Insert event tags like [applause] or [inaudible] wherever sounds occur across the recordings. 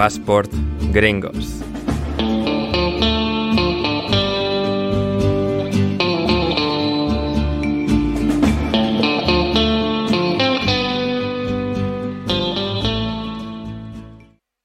Passport Gringos.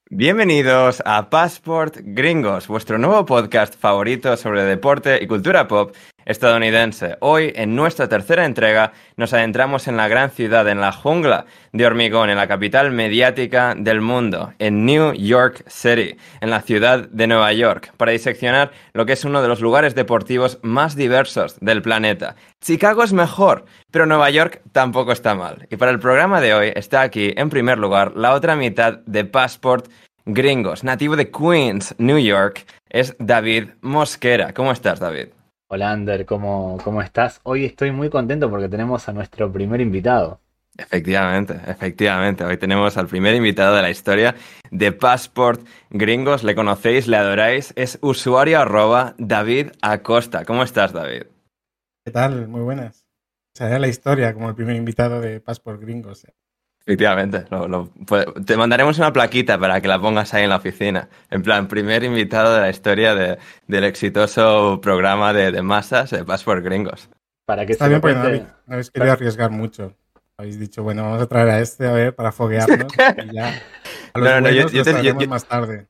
Bienvenidos a Passport Gringos, vuestro nuevo podcast favorito sobre deporte y cultura pop estadounidense. Hoy, en nuestra tercera entrega, nos adentramos en la gran ciudad, en la jungla de hormigón, en la capital mediática del mundo, en New York City, en la ciudad de Nueva York, para diseccionar lo que es uno de los lugares deportivos más diversos del planeta. Chicago es mejor, pero Nueva York tampoco está mal. Y para el programa de hoy está aquí, en primer lugar, la otra mitad de Passport Gringos, nativo de Queens, New York, es David Mosquera. ¿Cómo estás, David? Hola Ander, ¿cómo, ¿cómo estás? Hoy estoy muy contento porque tenemos a nuestro primer invitado. Efectivamente, efectivamente. Hoy tenemos al primer invitado de la historia de Passport Gringos. Le conocéis, le adoráis. Es usuario arroba David Acosta. ¿Cómo estás, David? ¿Qué tal? Muy buenas. O la historia como el primer invitado de Passport Gringos. Efectivamente, te mandaremos una plaquita para que la pongas ahí en la oficina. En plan, primer invitado de la historia del exitoso programa de, masas de Passport Gringos. Para que Está bien, porque no habéis, querido arriesgar mucho. Habéis dicho, bueno, vamos a traer a este a ver para foguearnos y ya. A los no, no, yo, te, más tarde.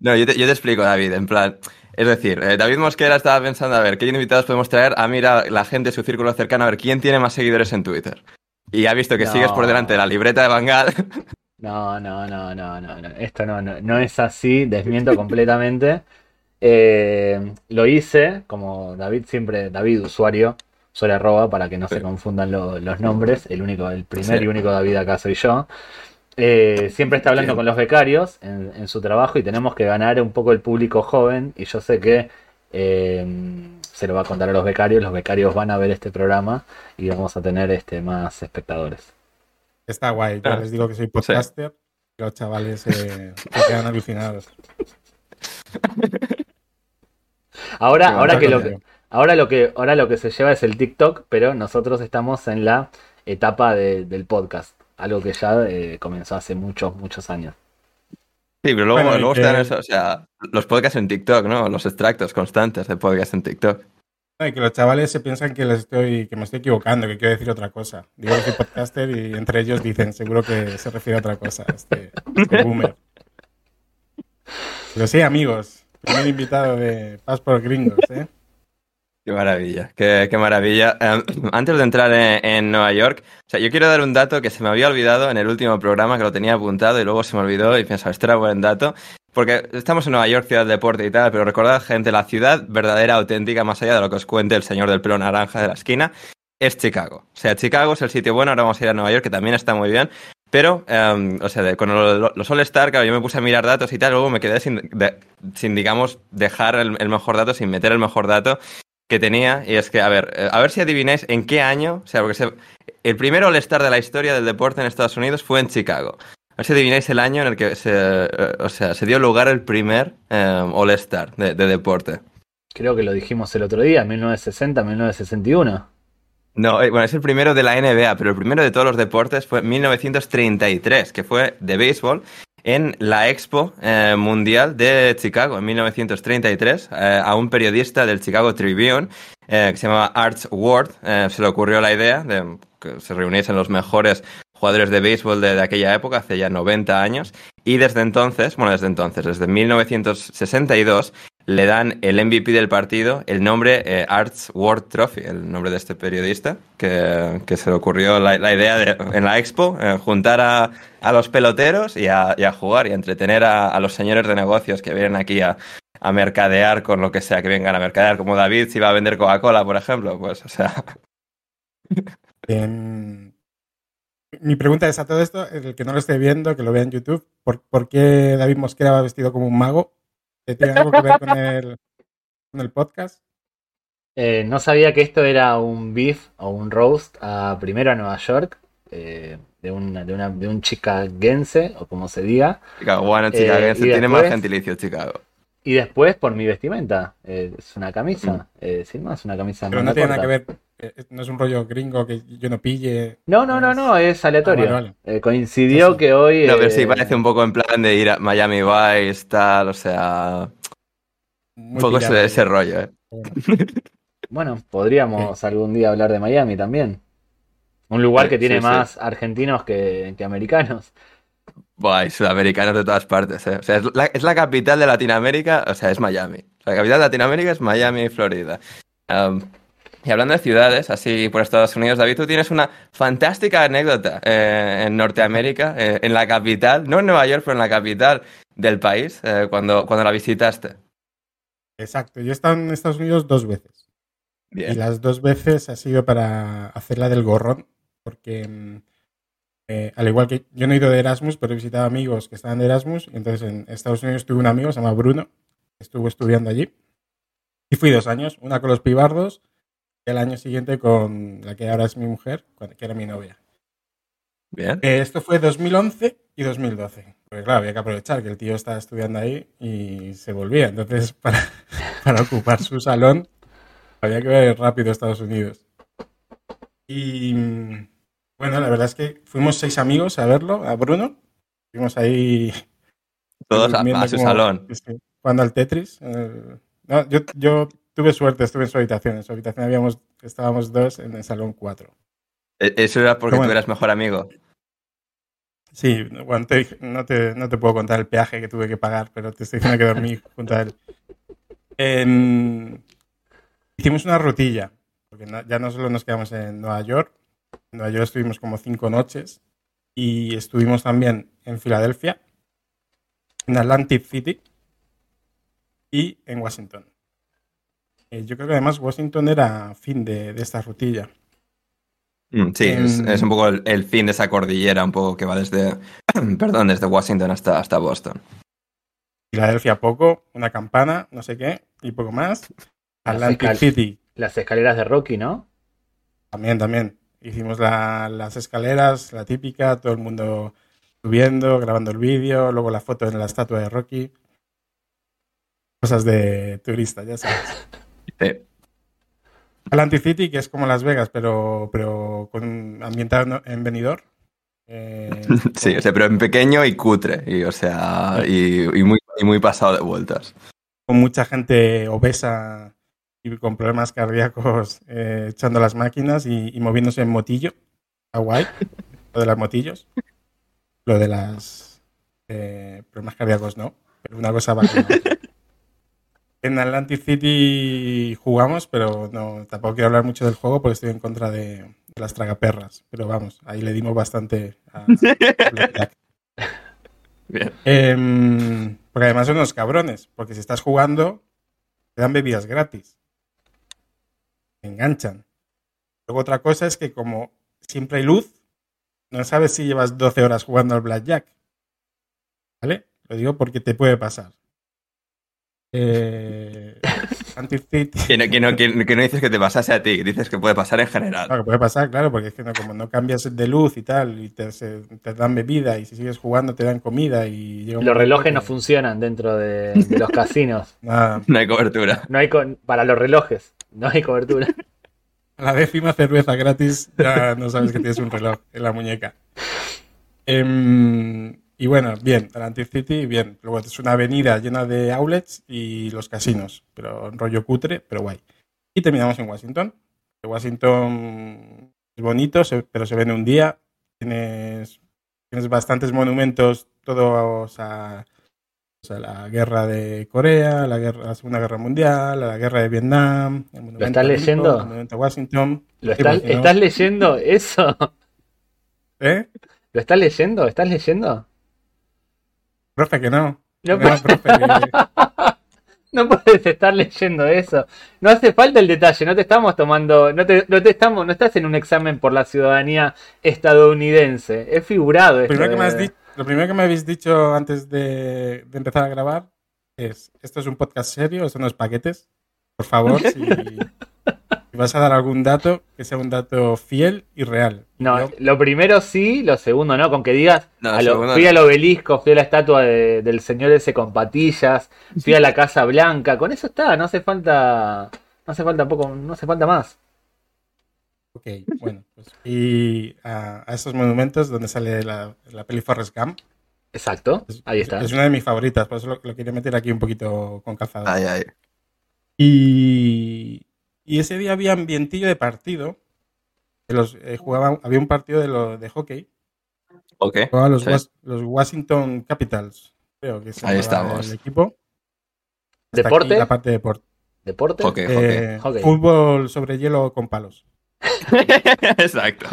No, yo te, explico, David, en plan. Es decir, eh, David Mosquera estaba pensando a ver qué invitados podemos traer. A mira la gente, su círculo cercano, a ver quién tiene más seguidores en Twitter. Y ha visto que sigues por delante de la libreta de Bangal. [laughs] No, no, no, no, no, no. Esto no, no, es así, desmiento completamente. Eh, lo hice, como David siempre, David usuario, suele arroba para que no se confundan los nombres. El único, el primer y único David acá soy yo. Eh, siempre está hablando con los becarios en, su trabajo y tenemos que ganar un poco el público joven. Y yo sé que eh, se lo va a contar a los becarios, los becarios van a ver este programa y vamos a tener este, más espectadores. Está guay, yo ah, les digo que soy podcaster, los chavales eh, se quedan alucinados. Ahora, ahora que lo que, ahora lo que ahora lo que se lleva es el TikTok, pero nosotros estamos en la etapa del podcast, algo que ya eh, comenzó hace muchos, muchos años. Sí, pero luego, luego están eso, o sea, los podcasts en TikTok, ¿no? Los extractos constantes de podcasts en TikTok. Y que los chavales se piensan que les estoy, que me estoy equivocando, que quiero decir otra cosa. Digo que soy podcaster y entre ellos dicen, seguro que se refiere a otra cosa, este, este boomer. Pero sí, amigos, primer invitado de Passport Gringos, ¿eh? Qué maravilla, qué, maravilla. Em, [clears throat] antes de entrar en, Nueva York, o sea, yo quiero dar un dato que se me había olvidado en el último programa, que lo tenía apuntado y luego se me olvidó y pensaba, este era buen dato. Porque estamos en Nueva York, ciudad de deporte y tal, pero recordad, gente, la ciudad verdadera, auténtica, más allá de lo que os cuente el señor del pelo naranja de la esquina, es Chicago. O sea, Chicago es el sitio bueno, ahora vamos a ir a Nueva York, que también está muy bien. Pero, em, o sea, con los All-Star, claro, yo me puse a mirar datos y tal, luego me quedé sin, sin digamos, dejar el, el, mejor dato, sin meter el mejor dato que tenía, y es que, a ver, eh, a ver si adivináis en qué año, o sea, porque el primer All-Star de la historia del deporte en Estados Unidos fue en Chicago. A ver si adivináis el año en el que se, eh, o sea, se dio lugar el primer eh, All-Star de, deporte. Creo que lo dijimos el otro día, 1960, 1961. No, bueno, es el primero de la NBA, pero el primero de todos los deportes fue 1933, que fue de béisbol en la Expo eh, Mundial de Chicago en 1933 eh, a un periodista del Chicago Tribune eh, que se llamaba Arch Ward. se le ocurrió la idea de que se reuniesen los mejores jugadores de béisbol de, aquella época, hace ya 90 años, y desde entonces, bueno, desde entonces, desde 1962, le dan el MVP del partido, el nombre eh, Arts World Trophy, el nombre de este periodista, que, se le ocurrió la, idea de, en la expo, eh, juntar a, los peloteros y a, jugar y a entretener a, los señores de negocios que vienen aquí a, mercadear con lo que sea que vengan a mercadear, como David si va a vender Coca-Cola, por ejemplo, pues, o sea... Mi pregunta es a todo esto, el que no lo esté viendo, que lo vea en YouTube, ¿por, ¿por qué David Mosquera va vestido como un mago? ¿Tiene algo que ver con el, con el podcast? Eh, no sabía que esto era un beef o un roast a, primero a Nueva York, eh, de, una, de, una, de un chicagense, o como se diga. Chicago, bueno, chicagense, eh, tiene más gentilicio Chicago. Y después por mi vestimenta, es una camisa, mm. sin más, una camisa. Pero no tiene nada que ver Eh, No es un rollo gringo que yo no pille. No, no, no, no, es aleatorio. Ah, vale, Eh, coincidió Sí, sí. que hoy. No, pero sí, eh, parece un poco en plan de ir a Miami Vice, tal, o sea, un poco ese, ese rollo, ¿eh? [laughs] Bueno, podríamos algún día hablar de Miami también. Un lugar que tiene sí, sí. más argentinos que, que americanos. Buah, y sudamericanos de todas partes, ¿eh? O sea, es la, es la capital de Latinoamérica, o sea, es Miami. La capital de Latinoamérica es Miami, Florida. Um, y hablando de ciudades, así por Estados Unidos, David, tú tienes una fantástica anécdota eh, en Norteamérica, eh, en la capital, no en Nueva York, pero en la capital del país, eh, cuando, cuando la visitaste. exacto. Yo he estado en Estados Unidos dos veces. Y las dos veces ha sido para hacer la del gorrón, porque mm, al igual que yo no he ido de Erasmus, pero he visitado amigos que estaban de Erasmus, y entonces en Estados Unidos tuve un amigo, se llama Bruno, que estuvo estudiando allí, y fui dos años, una con los pibardos el año siguiente con la que ahora es mi mujer, cuando- que era mi novia. Bien. Eh, esto fue 2011 y 2012. Porque claro, había que aprovechar que el tío estaba estudiando ahí y se volvía. Entonces, [laughs] para, para ocupar su salón, había que ver rápido a Estados Unidos. Y bueno, la verdad es que fuimos seis amigos a verlo, a Bruno. Fuimos ahí Todos a, su como- salón. jugando al Tetris. Eh, no, yo, yo tuve suerte, estuve en su habitación. En su habitación habíamos, estábamos dos, en el salón cuatro. E- Eso era porque bueno. tú eras mejor amigo. Sí, bueno, te dije- no, te, no te puedo contar el peaje que tuve que pagar, pero te estoy diciendo que dormí [laughs] junto a él. Hicimos una rutilla, porque no- ya no solo nos quedamos en Nueva York, en Nueva York estuvimos como cinco noches y estuvimos también en Filadelfia, en Atlantic City y en Washington. Eh, yo creo que además Washington era fin de, de esta rutilla. Mm, Sí, es, es un poco el, el fin de esa cordillera, un poco que va desde, [clears throat] perdón, desde Washington hasta, hasta Boston. Filadelfia poco, una campana, no sé qué, y poco más. Atlantic City, Las escaleras de Rocky, ¿no? también, también. Hicimos la- las escaleras, la típica, todo el mundo subiendo, grabando el vídeo, luego la foto en la estatua de Rocky. Cosas de turista, ya sabes. [laughs] Sí. Atlantic City, que es como Las Vegas, pero, pero con ambientado en Benidorm. Eh, [laughs] Sí, o sea, pero en pequeño y cutre, y, o sea, y, y muy, y muy pasado de vueltas. con mucha gente obesa y con problemas cardíacos eh, echando las máquinas y, y moviéndose en motillo. Está guay. Lo de las motillos. Lo de las eh, problemas cardíacos no. Pero una cosa va con la otra. En Atlantic City jugamos, pero no, tampoco quiero hablar mucho del juego porque estoy en contra de, de las tragaperras. Pero vamos, ahí le dimos bastante a, [laughs] a. Bien. Em, porque además son unos cabrones, porque si estás jugando, te dan bebidas gratis. Te enganchan. Luego otra cosa es que como siempre hay luz, no sabes si llevas 12 horas jugando al blackjack. ¿Vale? Lo digo porque te puede pasar. Eh. [laughs] Que no, que, no, que, que no dices que te pasase a ti, dices que puede pasar en general. Claro, que puede pasar, claro, porque es que no, como no cambias de luz y tal, y te, se- te dan bebida, y si sigues jugando te dan comida, y llega Los relojes no funcionan dentro de, de los [laughs] casinos. Nada, No hay cobertura. No hay con- para los relojes, no hay cobertura. [laughs] A la décima cerveza gratis ya no sabes que tienes un reloj en la muñeca. Em, y bueno, bien, Atlantic City, bien. Luego es una avenida llena de outlets y los casinos, pero un rollo cutre, pero guay. Y terminamos en Washington. Washington es bonito, pero se ve en un día. Tienes, tienes bastantes monumentos, todos a, o sea, la guerra de Corea, la, guerra, la Segunda Guerra Mundial, la guerra de Vietnam. el monumento estás leyendo? el monumento a Washington. ¿Lo no- estás leyendo eso? ¿Eh? ¿Lo estás leyendo? ¿Estás leyendo? Profe, que no. No, profe, que- [laughs] No puedes estar leyendo eso. No hace falta el detalle, no te estamos tomando, no te, no te estamos, no estás en un examen por la ciudadanía estadounidense. Es figurado esto. primero, que me has de- di- lo primero que me habéis dicho antes de, de empezar a grabar es, esto es un podcast serio, esto no es paquetes. Por favor, [laughs] si vas a dar algún dato, que sea un dato fiel y real. No, lo primero sí, lo segundo no, con que digas, No, a lo- fui no. al obelisco, fui a la estatua de- del señor ese con patillas, fui a la Casa Blanca, con eso está, no hace falta, no hace falta poco, no hace falta más. Ok, bueno, pues y a, a esos monumentos donde sale la, la peli Forrest Gump. Exacto, Es- ahí está. Es una de mis favoritas, por eso lo, lo quería meter aquí un poquito con calzado. Ay, ay. Y, y ese día había ambientillo de partido. que Los, eh, jugaban, había un partido de, lo, de hockey. Ok. Jugaban los, Sí. Was- los Washington Capitals, creo que se Ahí estamos. el equipo. Hasta ¿Deporte? aquí la parte de deporte. ¿Deporte? Hockey, Eh, Hockey. Fútbol sobre hielo con palos. [laughs] Exacto.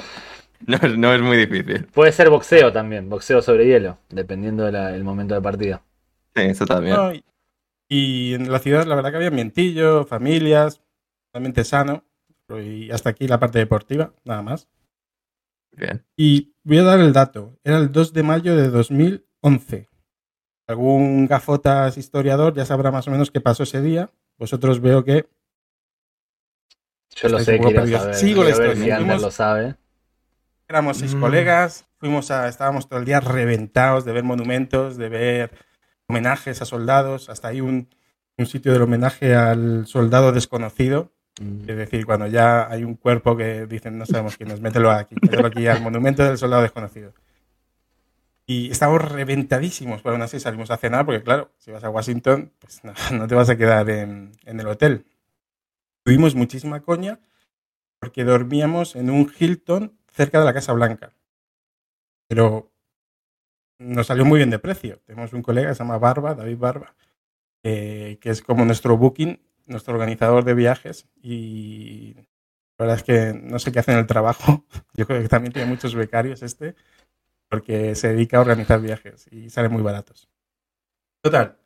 No, es- no es muy difícil. Puede ser boxeo también, boxeo sobre hielo, dependiendo del momento de partida. Sí, eso también. No, y, y en la ciudad, la verdad que había ambientillo, familias, realmente sano. Y hasta aquí la parte deportiva, nada más. Bien. Y voy a dar el dato. Era el 2 de mayo de 2011. Algún gafotas historiador ya sabrá más o menos qué pasó ese día. Vosotros veo que Yo lo sé, quiero saber. Sigo la quiero ver historia. si Ander Fuimos- lo sabe. éramos seis Mm. colegas, fuimos a, estábamos todo el día reventados de ver monumentos, de ver homenajes a soldados. Hasta hay un, un sitio del homenaje al soldado desconocido. Mm. Es decir, cuando ya hay un cuerpo que dicen, no sabemos quién es, mételo aquí, mételo aquí al monumento del soldado desconocido. Y estábamos reventadísimos, pero aún así salimos a cenar, porque claro, si vas a Washington, pues no, [laughs] no te vas a quedar en, en el hotel. Tuvimos muchísima coña porque dormíamos en un Hilton cerca de la Casa Blanca. Pero nos salió muy bien de precio. Tenemos un colega que se llama Barba, David Barba, eh, que es como nuestro booking, nuestro organizador de viajes. Y la verdad es que no sé qué hace en el trabajo. [laughs] Yo creo que también tiene muchos becarios este, porque se dedica a organizar viajes y salen muy baratos. Total,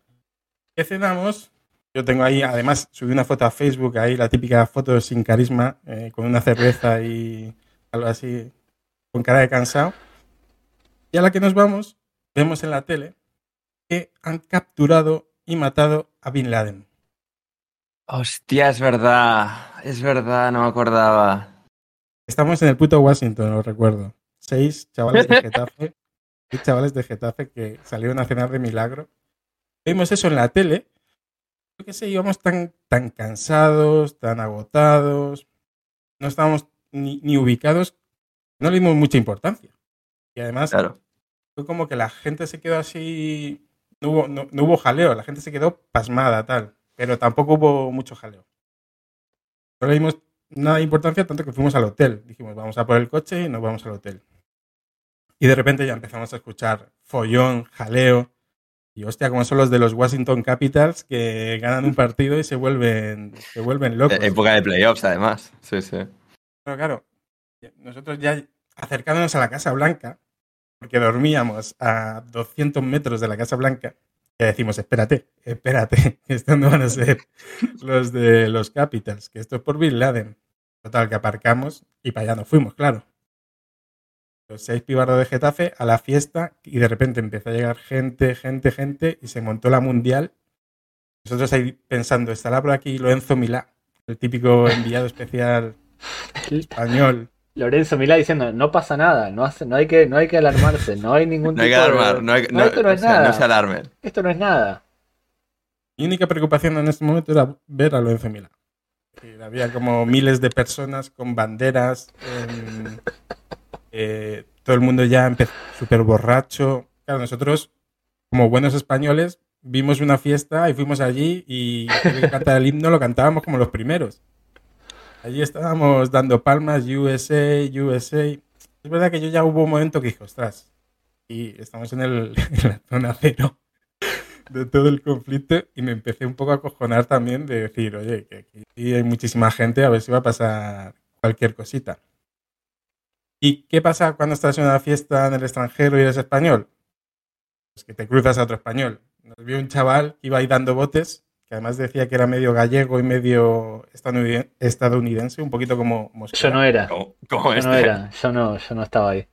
¿qué cenamos? Yo tengo ahí, además, subí una foto a Facebook, ahí la típica foto sin carisma, eh, con una cerveza y algo así, con cara de cansado. Y a la que nos vamos, vemos en la tele que han capturado y matado a Bin Laden. Hostia, es verdad. Es verdad, no me acordaba. Estamos en el puto Washington, lo recuerdo. Seis chavales de [laughs] Getafe, seis chavales de Getafe que salieron a cenar de milagro. Vimos eso en la tele. Yo qué sé, íbamos tan, tan cansados, tan agotados, no estábamos ni, ni ubicados, no le dimos mucha importancia. Y además, Claro. fue como que la gente se quedó así, no hubo, no, no hubo jaleo, la gente se quedó pasmada, tal, pero tampoco hubo mucho jaleo. No le dimos nada de importancia, tanto que fuimos al hotel. Dijimos, vamos a por el coche y nos vamos al hotel. Y de repente ya empezamos a escuchar follón, jaleo. Y hostia, como son los de los Washington Capitals que ganan un partido y se vuelven, se vuelven locos. Eh, Época de playoffs, además. Sí, sí. Pero claro, nosotros ya acercándonos a la Casa Blanca, porque dormíamos a 200 metros de la Casa Blanca, ya decimos, espérate, espérate, [laughs] que estos no van a ser los de los Capitals, que esto es por Bin Laden. Total, que aparcamos y para allá nos fuimos, claro. Los seis pibardos de Getafe a la fiesta y de repente empezó a llegar gente, gente, gente y se montó la mundial. Nosotros ahí pensando, estará por aquí Lorenzo Milá, el típico enviado especial [laughs] español. Lorenzo Milá diciendo, no pasa nada, no, hace, no, hay, que, no hay que alarmarse, no hay [laughs] ningún No hay que tipo de- alarmar, no hay, no, esto no es o sea, nada, no se alarmen. esto no es nada. Mi única preocupación en este momento era ver a Lorenzo Milá. Había como miles de personas con banderas. en- [laughs] eh, todo el mundo ya empezó súper borracho. Claro, nosotros, como buenos españoles, vimos una fiesta y fuimos allí y cantar el himno lo cantábamos como los primeros. Allí estábamos dando palmas, USA, USA. Es verdad que yo ya hubo un momento que dije, ostras, y estamos en, el, [laughs] en la zona cero de todo el conflicto y me empecé un poco a acojonar también de decir, oye, que aquí hay muchísima gente, a ver si va a pasar cualquier cosita. ¿Y qué pasa cuando estás en una fiesta en el extranjero y eres español? Pues que te cruzas a otro español. Nos vio un chaval que iba ahí dando botes, que además decía que era medio gallego y medio estadouniden- estadounidense, un poquito como Mosquera. Yo no era, Como, como yo este. no era, yo no, yo no estaba ahí.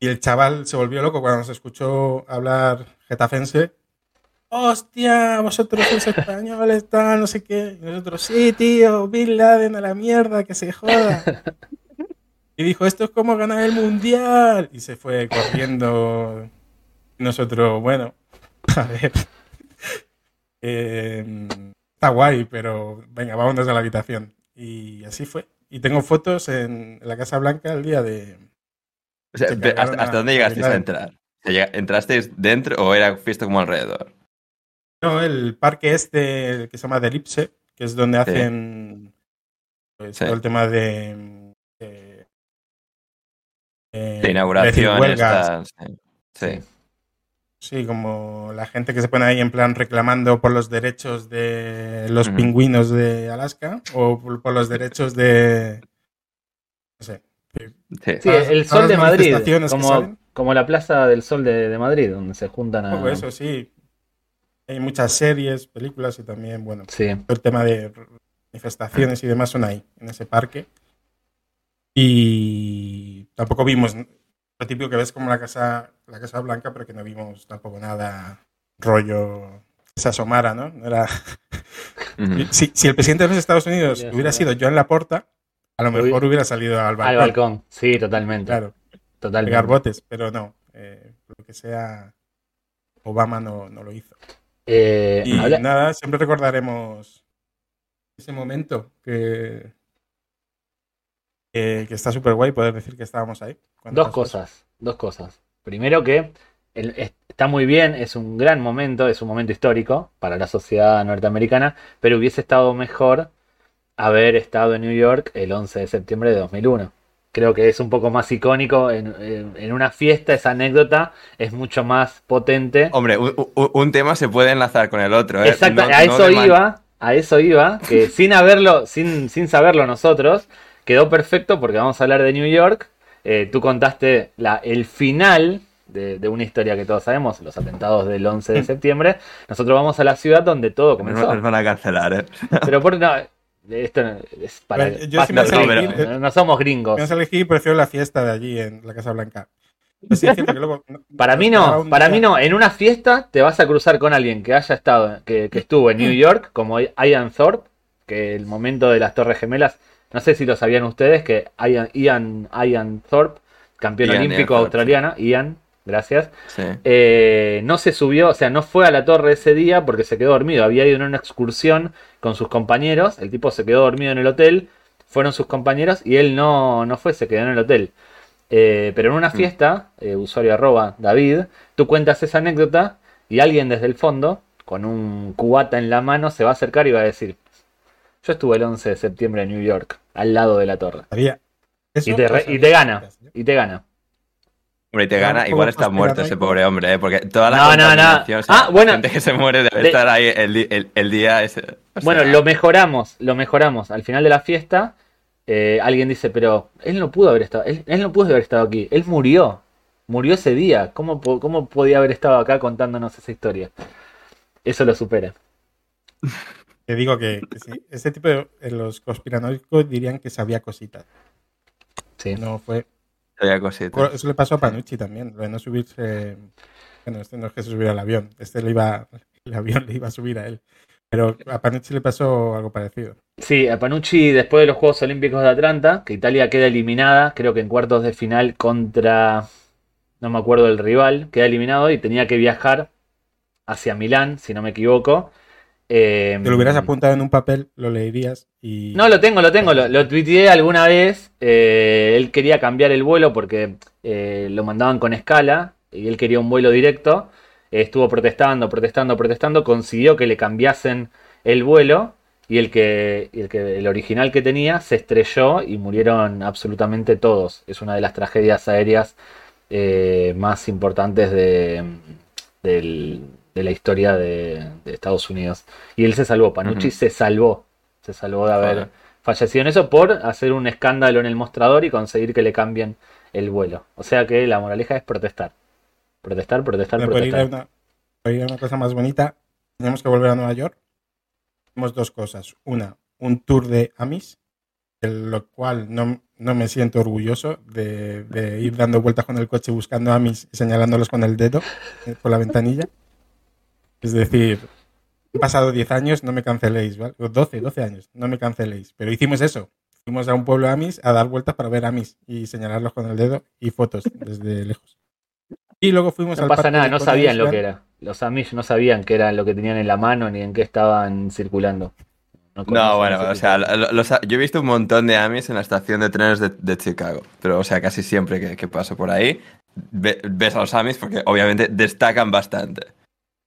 Y el chaval se volvió loco cuando nos escuchó hablar getafense. ¡Hostia! Vosotros sois españoles, tal, no sé qué. Y nosotros, sí, tío, Bin Laden a la mierda, que se joda. Y dijo, esto es como ganar el mundial. Y se fue corriendo. Y Nosotros, bueno, [laughs] a ver. Eh, está guay, pero venga, vámonos a la habitación. Y así fue. y tengo fotos en la Casa Blanca el día de... O sea, ¿hasta, dónde llegasteis a entrar? ¿Entrasteis dentro o era fiesta como alrededor? No, el parque este que se llama Delipse, que es donde Sí. hacen pues, Sí. todo el tema de... de, De inauguración, huelgas. estas. Sí. Sí. Sí, como la gente que se pone ahí en plan reclamando por los derechos de los pingüinos de Alaska o por, por los derechos de... No sé. sí. El Sol de Madrid, como, como la Plaza del Sol de, de Madrid, donde se juntan Un a... poco eso, sí. Hay muchas series, películas y también, bueno, Sí, todo el tema de manifestaciones y demás son ahí, en ese parque. Y tampoco vimos lo típico que ves como la Casa, la casa Blanca, pero que no vimos tampoco nada rollo que se asomara, ¿no? No era... [laughs] Si, si el presidente de los Estados Unidos hubiera sido Joan Laporta, a lo mejor hubiera salido al balcón. al balcón. Sí, totalmente. Claro, totalmente. pegar botes, pero no. eh, lo que sea, Obama no, no lo hizo. Eh, Y habla- nada, siempre recordaremos ese momento que, que, que está súper guay poder decir que estábamos ahí. Dos eso. cosas, dos cosas. Primero que el- está muy bien, es un gran momento, es un momento histórico para la sociedad norteamericana, pero hubiese estado mejor haber estado en New York el 11 de septiembre de 2001. Creo que es un poco más icónico en, en- en una fiesta, esa anécdota es mucho más potente. Hombre, un, un- un tema se puede enlazar con el otro. ¿eh? Exacto, No- a eso iba, a eso iba, que [laughs] sin haberlo, sin, sin saberlo nosotros, quedó perfecto porque vamos a hablar de New York. Eh, tú contaste la, el final de, de una historia que todos sabemos, los atentados del 11 de [laughs] septiembre. Nosotros vamos a la ciudad donde todo comenzó. nos van a cancelar, ¿eh? [laughs] Pero por no, esto no- es para Bueno, yo si me elegir, no, no somos gringos. Me elegido y prefiero la fiesta de allí en la Casa Blanca. Pero sí es cierto que luego- [laughs] Para mí no, para día- mí no. En una fiesta te vas a cruzar con alguien que haya estado, que, que estuvo en New York, como Ian Thorpe, que el momento de las Torres Gemelas, no sé si lo sabían ustedes, que Ian, Ian, Ian Thorpe, campeón Ian, olímpico Ian Thorpe, australiano, Ian, gracias, Sí. eh, no se subió, o sea, no fue a la torre ese día porque se quedó dormido. Había ido en una excursión con sus compañeros, el tipo se quedó dormido en el hotel, fueron sus compañeros y él no, no fue, se quedó en el hotel. Eh, pero en una fiesta, eh, usuario arroba David, tú cuentas esa anécdota y alguien desde el fondo, con un cubata en la mano, se va a acercar y va a decir, yo estuve el 11 de septiembre en New York, al lado de la torre. Sabía. Eso Y te, re- y te gana, y te gana. Hombre, y te gana, igual está muerto ese pobre hombre, ¿eh? Porque toda la No, no, no. o sea, Ah, bueno. gente que se muere debe De- estar ahí el, di- el- el día ese. O Bueno, lo mejoramos, lo mejoramos. Al final de la fiesta, eh, alguien dice, pero él no pudo haber estado, él, él no pudo haber estado aquí, él murió, murió ese día. ¿Cómo, cómo podía haber estado acá contándonos esa historia? Eso lo supera. [laughs] Te digo que, que sí, este tipo de eh, los conspiranoicos dirían que sabía cositas. Sí. No fue. había cositas. Eso le pasó a Panucci también, lo de no subirse. Bueno, este no es que se subiera al avión, este le iba, el avión le iba a subir a él. Pero a Panucci le pasó algo parecido. Sí, a Panucci después de los Juegos Olímpicos de Atlanta, que Italia queda eliminada, creo que en cuartos de final contra, no me acuerdo del rival, queda eliminado y tenía que viajar hacia Milán, si no me equivoco. Eh, Te lo hubieras apuntado en un papel, lo leerías y. No, lo tengo, lo tengo, lo, lo tuiteé alguna vez. eh, él quería cambiar el vuelo porque eh, lo mandaban con escala y él quería un vuelo directo. Estuvo protestando, protestando, protestando. Consiguió que le cambiasen el vuelo y el que, el que el original que tenía se estrelló y murieron absolutamente todos. Es una de las tragedias aéreas eh, más importantes de, del- de la historia de, de Estados Unidos. Y él se salvó, Panucci Ujú. se salvó. Se salvó de haber Joder. fallecido en eso por hacer un escándalo en el mostrador y conseguir que le cambien el vuelo. O sea que la moraleja es protestar. Protestar, protestar, Bueno, por ir, a protestar. una, por ir a una cosa más bonita, tenemos que volver a Nueva York. Tenemos dos cosas. Una, un tour de Amis, de lo cual no, no me siento orgulloso de, de ir dando vueltas con el coche buscando Amis y señalándolos con el dedo eh, por la ventanilla. Es decir, han pasado 10 años, no me canceléis, ¿vale? O 12, 12 años, no me canceléis. Pero hicimos eso. Fuimos a un pueblo Amis a dar vueltas para ver Amis y señalarlos con el dedo y fotos desde [laughs] lejos. Y luego fuimos No al pasa nada, no sabían lo que era. Los Amish no sabían qué era lo que tenían en la mano ni en qué estaban circulando. No, bueno, o sea, los- yo he visto un montón de Amis en la estación de trenes de, de Chicago, pero o sea, casi siempre que, que paso por ahí ve- ves a los Amis porque obviamente destacan bastante.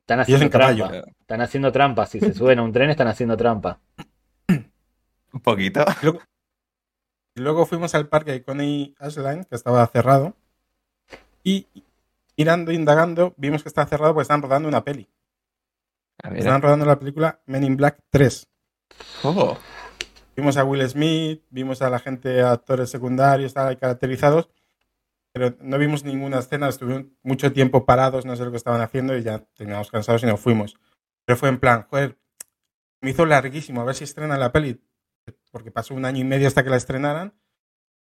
Están haciendo trampa. Están haciendo trampa. Si se suben a un tren, están haciendo trampa. [clears throat] Un poquito. Luego fuimos al parque de Coney Island, que estaba cerrado. Y mirando, indagando, vimos que estaba cerrado porque estaban rodando una peli. A ver. Estaban rodando la película Men in Black 3. Oh, Vimos a Will Smith, vimos a la gente, actores secundarios, caracterizados, pero no vimos ninguna escena, estuvieron mucho tiempo parados, no sé lo que estaban haciendo y ya terminamos cansados y nos fuimos. Pero fue en plan, joder, me hizo larguísimo a ver si estrenan la peli, porque pasó un año y medio hasta que la estrenaran,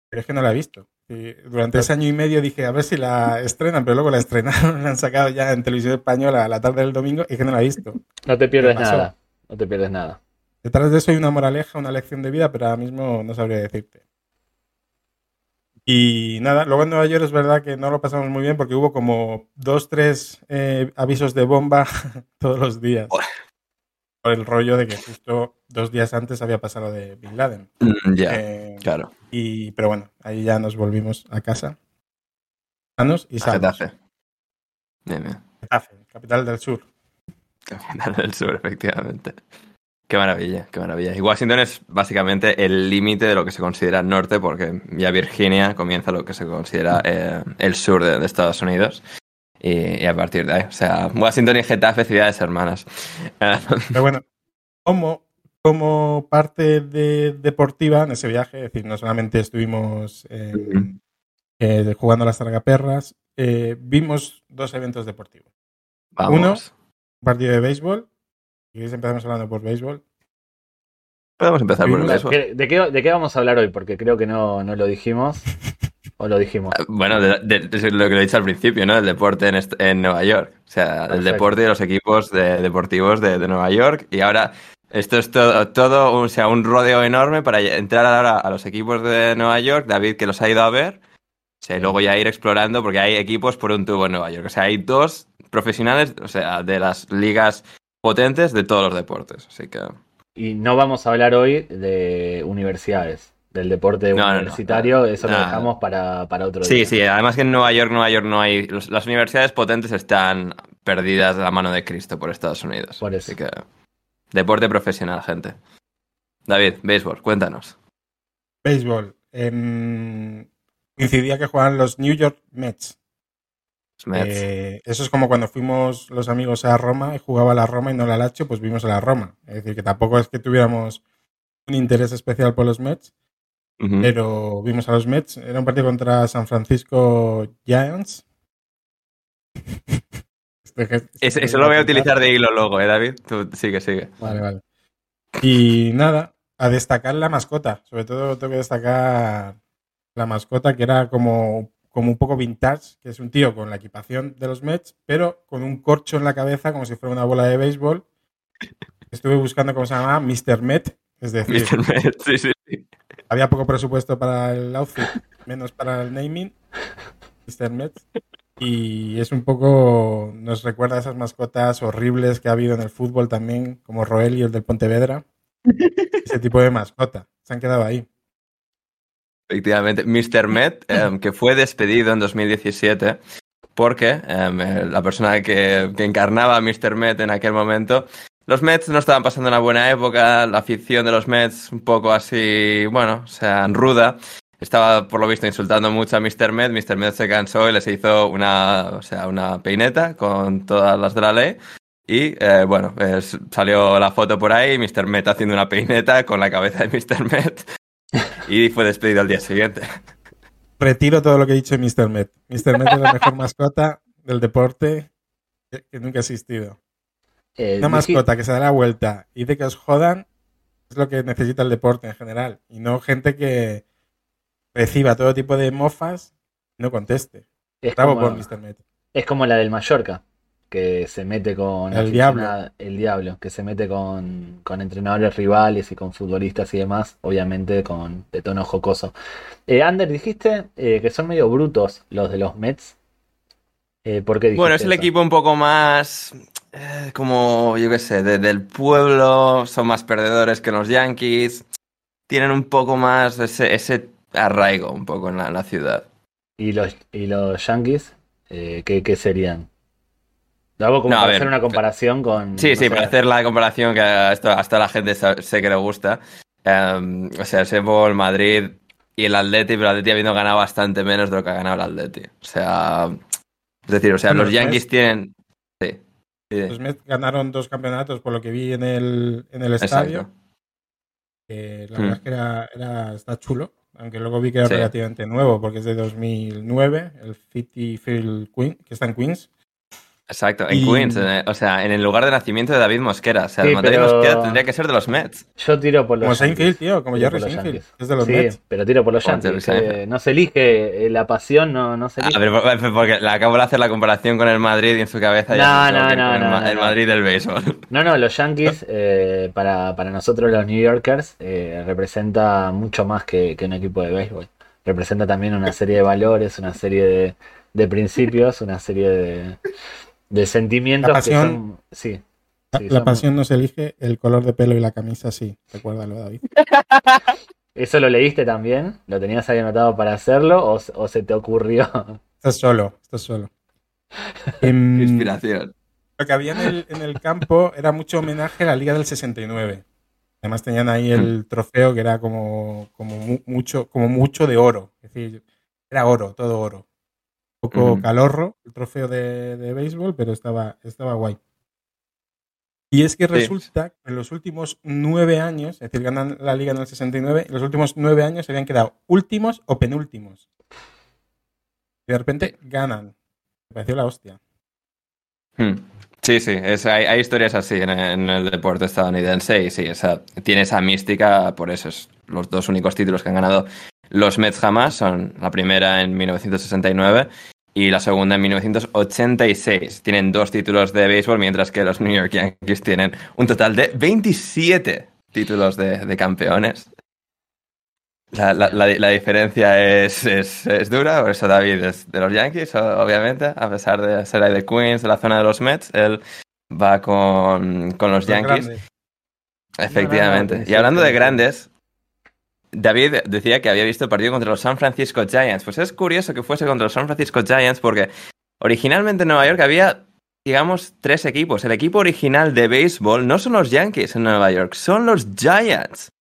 pero es que no la he visto. Y durante ese año y medio dije, a ver si la estrenan, pero luego la estrenaron, [laughs] la han sacado ya en televisión española a la tarde del domingo y es que no la he visto. No te pierdes nada. No te pierdes nada. Detrás de eso hay una moraleja, una lección de vida, pero ahora mismo no sabría decirte. Y nada, luego en Nueva York es verdad que no lo pasamos muy bien porque hubo como dos, tres eh, avisos de bomba [laughs] todos los días. Por el rollo de que justo dos días antes había pasado de Bin Laden. mm, ya, Eh, claro. y, pero bueno, ahí ya nos volvimos a casa. Sanos y A salvos. Getafe. Bien, bien. Getafe, capital del sur. Capital del sur, efectivamente. Qué maravilla, qué maravilla. Y Washington es básicamente el límite de lo que se considera norte, porque ya Virginia comienza lo que se considera eh, el sur de, de Estados Unidos. Y, y a partir de ahí, o sea, Washington y Getafe, ciudades hermanas. Eh, Pero bueno, como, como parte de, deportiva en ese viaje, es decir, no solamente estuvimos eh, eh, jugando a las tragaperras, eh, vimos dos eventos deportivos. vamos. Un partido de béisbol, y hoy empezamos hablando por béisbol. Podemos empezar por el béisbol. ¿Qué- ¿De qué, de qué vamos a hablar hoy? Porque creo que no, no lo dijimos. [laughs] ¿O lo dijimos? Eh, Bueno, de, de- de lo que lo he dicho al principio, ¿no? El deporte en, en Nueva York. O sea, el deporte y los equipos de- deportivos de, de Nueva York. Y ahora, esto es todo, todo un, o sea, un rodeo enorme para entrar ahora a los equipos de Nueva York. David, que los ha ido a ver. O sea, y luego ya ir explorando, porque hay equipos por un tubo en Nueva York. O sea, hay dos profesionales, o sea, de las ligas potentes de todos los deportes. Así que. Y no vamos a hablar hoy de universidades, del deporte No, no, no, universitario. no. eso lo dejamos para, para otro Sí, día. sí, además que en Nueva York, Nueva York no hay. los- las universidades potentes están perdidas de la mano de Cristo por Estados Unidos. Por eso. Así que. Deporte profesional, gente. David, béisbol, cuéntanos. Béisbol. em, coincidía que jugaban los New York Mets. Eh, eso es como cuando fuimos los amigos a Roma y jugaba la Roma y no la Lazio, pues vimos a la Roma. Es decir, que tampoco es que tuviéramos un interés especial por los Mets, pero vimos a los Mets. Era un partido contra San Francisco Giants. [laughs] Este Ese- este eso lo voy a utilizar de hilo luego, ¿eh, David? Tú sigue, sigue. Vale, vale. Y nada, a destacar la mascota. Sobre todo tengo que destacar la mascota que era como, como un poco vintage, que es un tío con la equipación de los Mets, pero con un corcho en la cabeza como si fuera una bola de béisbol. Estuve buscando cómo se llamaba Mr. Met, es decir, Mr. Met, sí, sí, sí. había poco presupuesto para el outfit, menos para el naming. Mr. Met. Y es un poco, nos recuerda a esas mascotas horribles que ha habido en el fútbol también, como Roel y el del Pontevedra. Ese tipo de mascota. Se han quedado ahí. Efectivamente, Mr. Met, em, [laughs] que fue despedido en 2017 porque eh, la persona que, que encarnaba a Mr. Met en aquel momento, los Mets no estaban pasando una buena época, la afición de los Mets un poco así, bueno, o sea, ruda. Estaba, por lo visto, insultando mucho a Mr. Met. Mr. Met se cansó y les hizo una, o sea, una peineta con todas las de la ley. Y eh, bueno, salió la foto por ahí, Mr. Met haciendo una peineta con la cabeza de Mr. Met. Y fue despedido al día siguiente. Retiro todo lo que he dicho de Mr. Met. Mr. Met es la mejor mascota del deporte que, que nunca ha existido. Eh, Una mascota que se da la vuelta y de que os jodan es lo que necesita el deporte en general. Y no gente que reciba todo tipo de mofas y no conteste. es, Bravo como, por Mr. Met. es como la del Mallorca, que se mete con El aficionada- el diablo, que se mete con, con entrenadores rivales y con futbolistas y demás, obviamente con de tono jocoso. Eh, Ander, dijiste eh, que son medio brutos los de los Mets. Eh, ¿Por qué dijiste Bueno, es el eso? equipo un poco más. eh, como, yo qué sé, de- del pueblo, son más perdedores que los Yankees, tienen un poco más ese, ese arraigo un poco en la, en la ciudad. ¿Y los, y los Yankees? eh, ¿qué, qué serían? Lo hago como No, para ver, hacer una comparación con. Sí, no sí, sé, para hacer la comparación que hasta, hasta la gente sé que le gusta. Em, o sea, el Madrid y el Atleti, pero el Atleti habiendo ganado bastante menos de lo que ha ganado el Atleti. O sea, es decir, o sea, los los Yankees Mets- tienen... Sí, sí, Los Mets ganaron dos campeonatos por lo que vi en el, en el estadio. la Hmm. verdad es que era, era- está chulo, aunque luego vi que era Sí. relativamente nuevo, porque es de 2009, el City Field Queen, que está en Queens. Exacto, en Y- Queens, o sea, en el lugar de nacimiento de David Mosquera. O sea, Sí, el David pero- Mosquera tendría que ser de los Mets. Yo tiro por los Como Yankees. Seinfeld, tío, como Jerry Seinfeld, Yankees. es de los Sí, Mets. pero tiro por los Yankees. no se elige, eh, la pasión no, no se elige. [laughs] porque le acabo de hacer la comparación con el Madrid y en su cabeza ya No, no, no, el, no, el no. Madrid del béisbol. [laughs] No, no, los Yankees, eh, para, para nosotros los New Yorkers, eh, representa mucho más que, que un equipo de béisbol. Representa también una serie de valores, una serie de, de principios, una serie de, de sentimientos La que pasión- son. Sí. La, sí, la son- pasión no se elige, el color de pelo y la camisa sí. Recuérdalo, David. [laughs] ¿Eso lo leíste también? ¿Lo tenías ahí anotado para hacerlo o, o se te ocurrió? [laughs] Estás solo, estás solo. [laughs] Em, Inspiración. Lo que había en el, en el campo era mucho homenaje a la Liga del 69. Además tenían ahí el trofeo que era como, como mu- mucho, como mucho de oro. Es decir, era oro, todo oro. Poco calorro el trofeo de, de béisbol, pero estaba, estaba guay. Y es que resulta que en los últimos nueve años, es decir, ganan la liga en el 69, en los últimos nueve años se habían quedado últimos o penúltimos. Y de repente ganan. Me pareció la hostia. Hmm. Sí, sí, es- hay, hay historias así en, en el deporte estadounidense y sí, esa, tiene esa mística, por eso es los dos únicos títulos que han ganado los Mets jamás, son la primera en 1969 y la segunda en 1986. Tienen dos títulos de béisbol, mientras que los New York Yankees tienen un total de 27 títulos de, de campeones. La, la- la- la diferencia es, es- es dura, por eso David es de los Yankees, obviamente, a pesar de ser ahí de Queens, de la zona de los Mets, él va con, con los Yankees. Efectivamente. Y hablando de grandes, David decía que había visto el partido contra los San Francisco Giants. Pues es curioso que fuese contra los San Francisco Giants porque originalmente en Nueva York había, digamos, tres equipos. El equipo original de béisbol no son los Yankees en Nueva York, son los Giants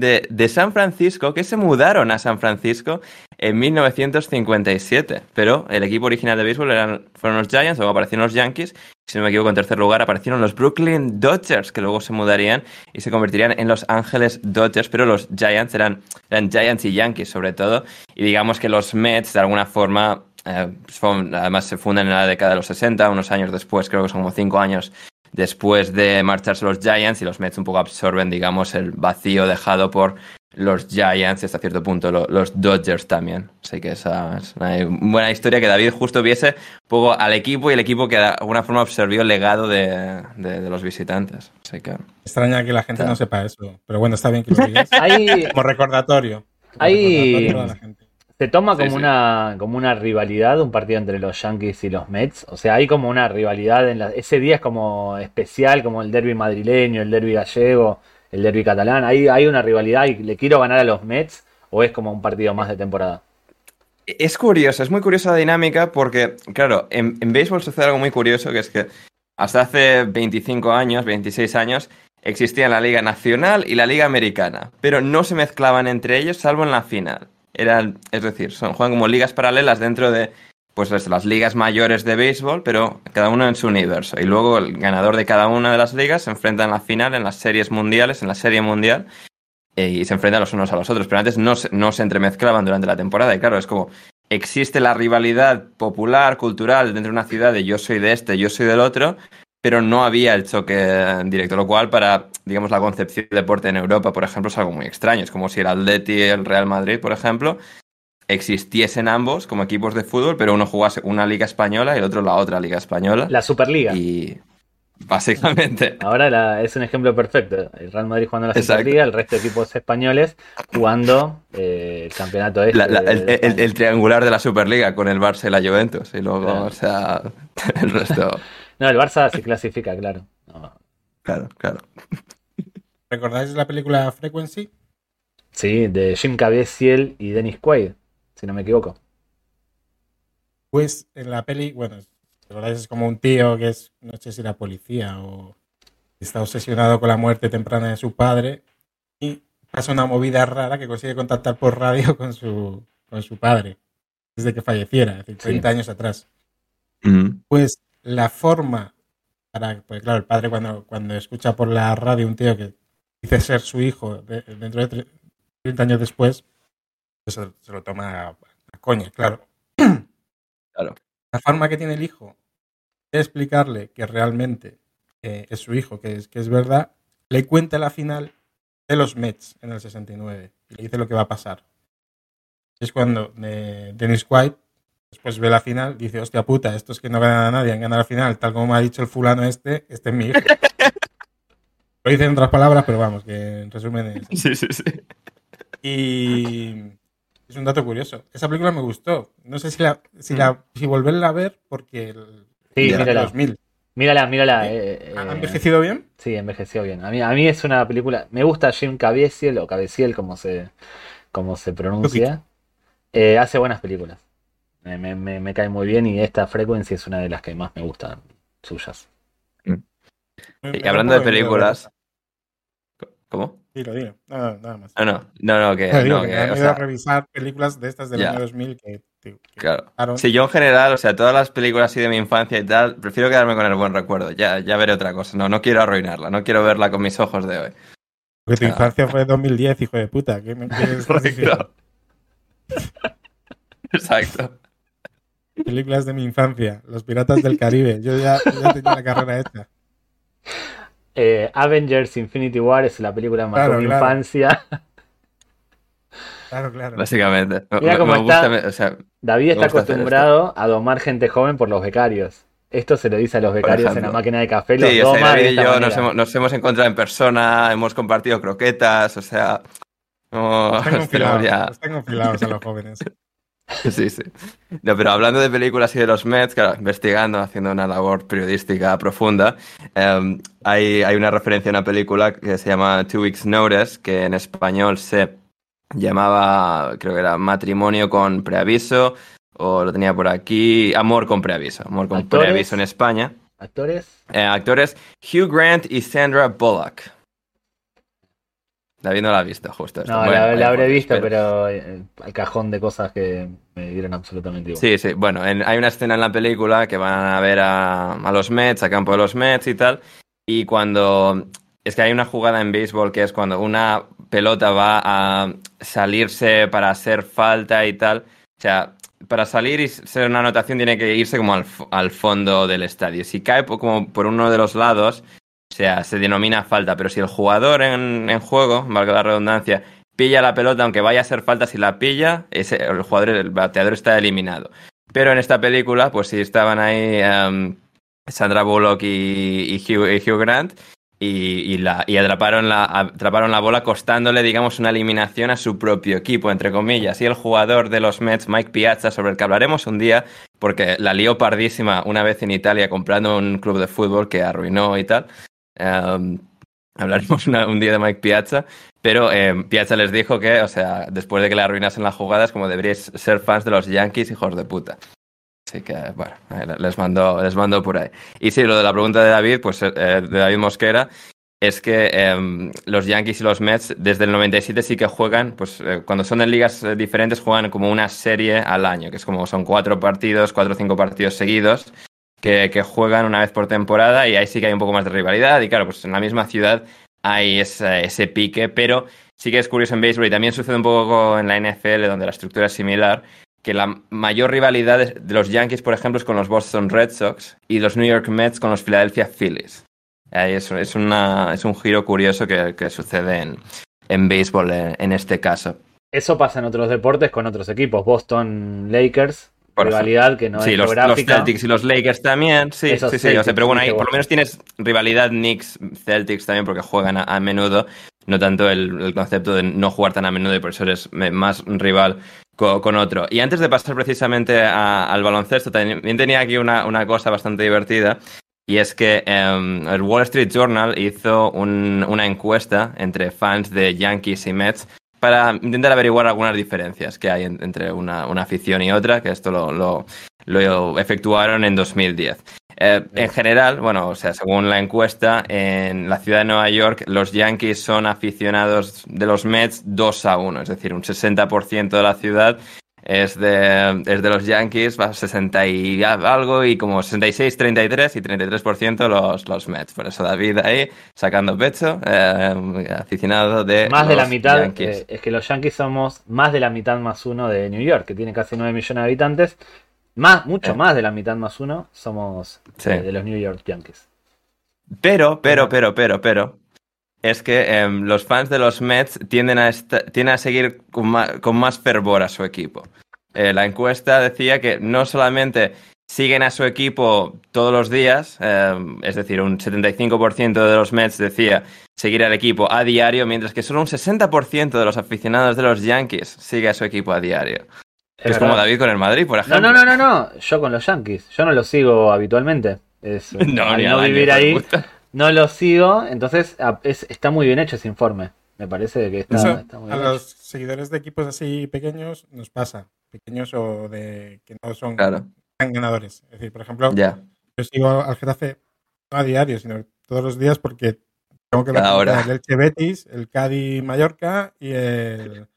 de, San Francisco que se mudaron a San Francisco en 1957. Pero el equipo original de béisbol eran, fueron los Giants, luego aparecieron los Yankees. Si no me equivoco, en tercer lugar aparecieron los Brooklyn Dodgers, que luego se mudarían y se convertirían en Los Ángeles Dodgers, pero los Giants eran, eran Giants y Yankees sobre todo, y digamos que los Mets de alguna forma, eh, además se fundan en la década de los 60, unos años después, creo que son como cinco años después de marcharse los Giants y los Mets un poco absorben, digamos, el vacío dejado por los Giants y hasta cierto punto lo- los Dodgers también. Así que esa es una buena historia que David justo viese un poco al equipo y el equipo que de alguna forma absorbió el legado de, de- de los visitantes. Así que... Extraña que la gente no sepa eso. Pero bueno, está bien que lo digas. [laughs] Ahí Como recordatorio. Como Ahí- recordatorio para la gente. Se toma como sí. una como una rivalidad un partido entre los Yankees y los Mets. O sea, hay como una rivalidad en la- ese día es como especial, como el derby madrileño, el derby gallego, el derby catalán. Hay, hay una rivalidad y le quiero ganar a los Mets o es como un partido más de temporada. Es curioso, es muy curiosa la dinámica porque, claro, en, en béisbol sucede algo muy curioso, que es que hasta hace 25 años, 26 años, existían la Liga Nacional y la Liga Americana, pero no se mezclaban entre ellos salvo en la final. Eran, es decir, son, juegan como ligas paralelas dentro de pues las- ligas mayores de béisbol, pero cada uno en su universo. Y luego el ganador de cada una de las ligas se enfrenta en la final, en las series mundiales, en la serie mundial, eh, y se enfrentan los unos a los otros. Pero antes no se, no se entremezclaban durante la temporada. Y claro, es como existe la rivalidad popular, cultural, dentro de una ciudad de yo soy de este, yo soy del otro, pero no había el choque directo, lo cual para, digamos, la concepción de deporte en Europa, por ejemplo, es algo muy extraño. Es como si el Atleti y el Real Madrid, por ejemplo, existiesen ambos como equipos de fútbol, pero uno jugase una liga española y el otro la otra liga española. La Superliga. Y básicamente. Ahora la- es un ejemplo perfecto. El Real Madrid jugando la Exacto. Superliga, el resto de equipos españoles jugando eh, el campeonato este. La- la- de- el, de el- España. el triangular de la Superliga con el Barça y la Juventus. Y luego, Claro. o sea, [laughs] el resto. No, el Barça se clasifica, claro. No. Claro, claro. ¿Recordáis la película Frequency? Sí, de Jim Caviezel y Dennis Quaid, si no me equivoco. Pues en la peli, bueno, ¿recordáis? Es como un tío que es, no sé si era policía o está obsesionado con la muerte temprana de su padre y pasa una movida rara que consigue contactar por radio [laughs] con su, con su padre desde que falleciera, es decir, 30 años atrás. Mm. Pues la forma para, pues claro, el padre cuando, cuando escucha por la radio un tío que dice ser su hijo de- dentro de tre- 30 años después, pues se, se lo toma a, a coña, claro. [clears throat] Claro. La forma que tiene el hijo de explicarle que realmente eh, es su hijo, que es, que es verdad, le cuenta la final de los Mets en el 69 y le dice lo que va a pasar. Es cuando eh, Dennis White después ve la final, dice, hostia puta, estos que no ganan a nadie han ganado la final, tal como me ha dicho el fulano este, este es mi hijo. [laughs] Lo dice en otras palabras, pero vamos, que en resumen es... Sí, sí, sí. Y es un dato curioso. Esa película me gustó. No sé si la, si la, si volverla a ver, porque el, Sí, mírala. 2000. Mírala, mírala. ¿Sí? eh, ¿Ha eh, envejecido bien? Sí, envejeció bien. A mí, a mí es una película. Me gusta Jim Caviezel o Caviezel, como se, como se pronuncia. Eh, hace buenas películas. Me, me- me- me cae muy bien y esta frecuencia es una de las que más me gustan suyas. Y hablando de películas. ¿Cómo? Dilo, dilo. No, nada más. No, no, no, no, que, [laughs] No, digo no, que que, me han o ido a revisar películas de estas del año 2000 que, claro. pasaron. Sí, yo en general, o sea, todas las películas así de mi infancia y tal, prefiero quedarme con el buen recuerdo. Ya, ya veré otra cosa. No, no quiero arruinarla, no quiero verla con mis ojos de hoy. Porque tu Ah. infancia fue [laughs] 2010, hijo de puta. ¿Qué me quieres [laughs] decir? Exacto. Películas de mi infancia. Los Piratas del Caribe. Yo ya, ya tenía la carrera hecha. Eh, Avengers Infinity War es la película marcó Claro, mi claro. infancia. Claro, claro. Básicamente. Me, Mira cómo gusta, está. me- o sea, David está acostumbrado a domar gente joven por los becarios. Esto se lo dice a los becarios en la máquina de café. Los sí, o sea, de David y yo nos hemos, nos hemos encontrado en persona, hemos compartido croquetas, o sea, no, Los tengo [laughs] ya- los a los jóvenes. [laughs] Sí, sí. No, pero hablando de películas y de los Mets, claro, investigando, haciendo una labor periodística profunda, eh, hay, hay una referencia a una película que se llama Two Weeks Notice, que en español se llamaba, creo que era Matrimonio con Preaviso, o lo tenía por aquí, Amor con Preaviso, Amor con ¿Actores? Preaviso en España. Actores. Eh, actores Hugh Grant y Sandra Bullock. David no la ha visto, justo. esto. No, Bueno, la, habré visto, espera. pero eh, al cajón de cosas que me dieron absolutamente igual. Sí, sí. Bueno, en- hay una escena en la película que van a ver a, a los Mets, a campo de los Mets y tal. Y cuando. Es que hay una jugada en béisbol que es cuando una pelota va a salirse para hacer falta y tal. O sea, para salir y ser una anotación tiene que irse como al, al fondo del estadio. Si cae como por uno de los lados, o sea, se denomina falta. Pero si el jugador en, juego, valga la redundancia, pilla la pelota, aunque vaya a ser falta, si la pilla, el jugador, el bateador está eliminado. Pero en esta película, pues sí estaban ahí em, Sandra Bullock y, Hugh, Grant y atraparon, la, atraparon la bola costándole, digamos, una eliminación a su propio equipo, entre comillas. Y el jugador de los Mets, Mike Piazza, sobre el que hablaremos un día, porque la lió pardísima una vez en Italia comprando un club de fútbol que arruinó y tal. Em, hablaremos [laughs] un día de Mike Piazza. Pero eh, Piazza les dijo que, o sea, después de que le arruinasen las jugadas, como deberíais ser fans de los Yankees, hijos de puta. Así que, bueno, les mandó, les mandó por ahí. Y sí, lo de la pregunta de David, pues eh, de David Mosquera, es que eh, los Yankees y los Mets desde el 97 sí que juegan, pues eh, cuando son en ligas eh, diferentes juegan como una serie al año, que es como son cuatro partidos, cuatro o cinco partidos seguidos, que, juegan una vez por temporada y ahí sí que hay un poco más de rivalidad y claro, pues en la misma ciudad hay ese, pique, pero sí que es curioso en béisbol y también sucede un poco en la NFL donde la estructura es similar, que la mayor rivalidad de los Yankees, por ejemplo, es con los Boston Red Sox y los New York Mets con los Philadelphia Phillies. Ahí es, es, una, es un giro curioso que, que sucede en, en béisbol en, este caso. Eso pasa en otros deportes con otros equipos. Boston Lakers. Rivalidad que no sí, es los, los. Celtics y los Lakers también, sí, Esos sí, sí, o sea, Celtics, pero bueno, ahí por lo menos tienes rivalidad Knicks-Celtics también porque juegan a, a menudo, no tanto el, el concepto de no jugar tan a menudo y por eso eres más rival co- con, otro. Y antes de pasar precisamente a- al baloncesto, también tenía aquí una, una cosa bastante divertida. Y es que em, el Wall Street Journal hizo un- una encuesta entre fans de Yankees y Mets para intentar averiguar algunas diferencias que hay en- entre una, una afición y otra, que esto lo, lo- lo efectuaron en 2010. Eh, en general, bueno, o sea, según la encuesta, en la ciudad de Nueva York, los Yankees son aficionados de los Mets 2 a 1, es decir, un 60% de la ciudad es de, es de los Yankees, va 60 y algo, y como 66, 33 y 33% los, los Mets. Por eso David ahí sacando pecho, eh, aficionado de Más de la los mitad, Yankees. eh, es que los Yankees somos más de la mitad más uno de New York, que tiene casi 9 millones de habitantes. Más, mucho Eh. más de la mitad más uno somos Sí. eh, de los New York Yankees. Pero, pero, pero, pero, pero, es que em, los fans de los Mets tienden a, tienden a seguir con más, con más fervor a su equipo. Eh, la encuesta decía que no solamente siguen a su equipo todos los días, em, es decir, un 75% de los Mets decía seguir al equipo a diario, mientras que solo un 60% de los aficionados de los Yankees sigue a su equipo a diario. Es, como. David con el Madrid, por No, ejemplo. no, no, no, no. Yo con los Yankees. Yo no los sigo habitualmente. Es, [laughs] No, al ni no vivir ahí. No los sigo. Entonces es- está muy bien hecho ese informe. Me parece que está, Eso está muy a bien los seguidores de equipos así pequeños nos pasa. Pequeños o de que no son Claro, tan ganadores. Es decir, por ejemplo, ya. yo sigo al Getafe no a diario, sino todos los días porque tengo que ver el Elche Betis, el Cádiz Mallorca y el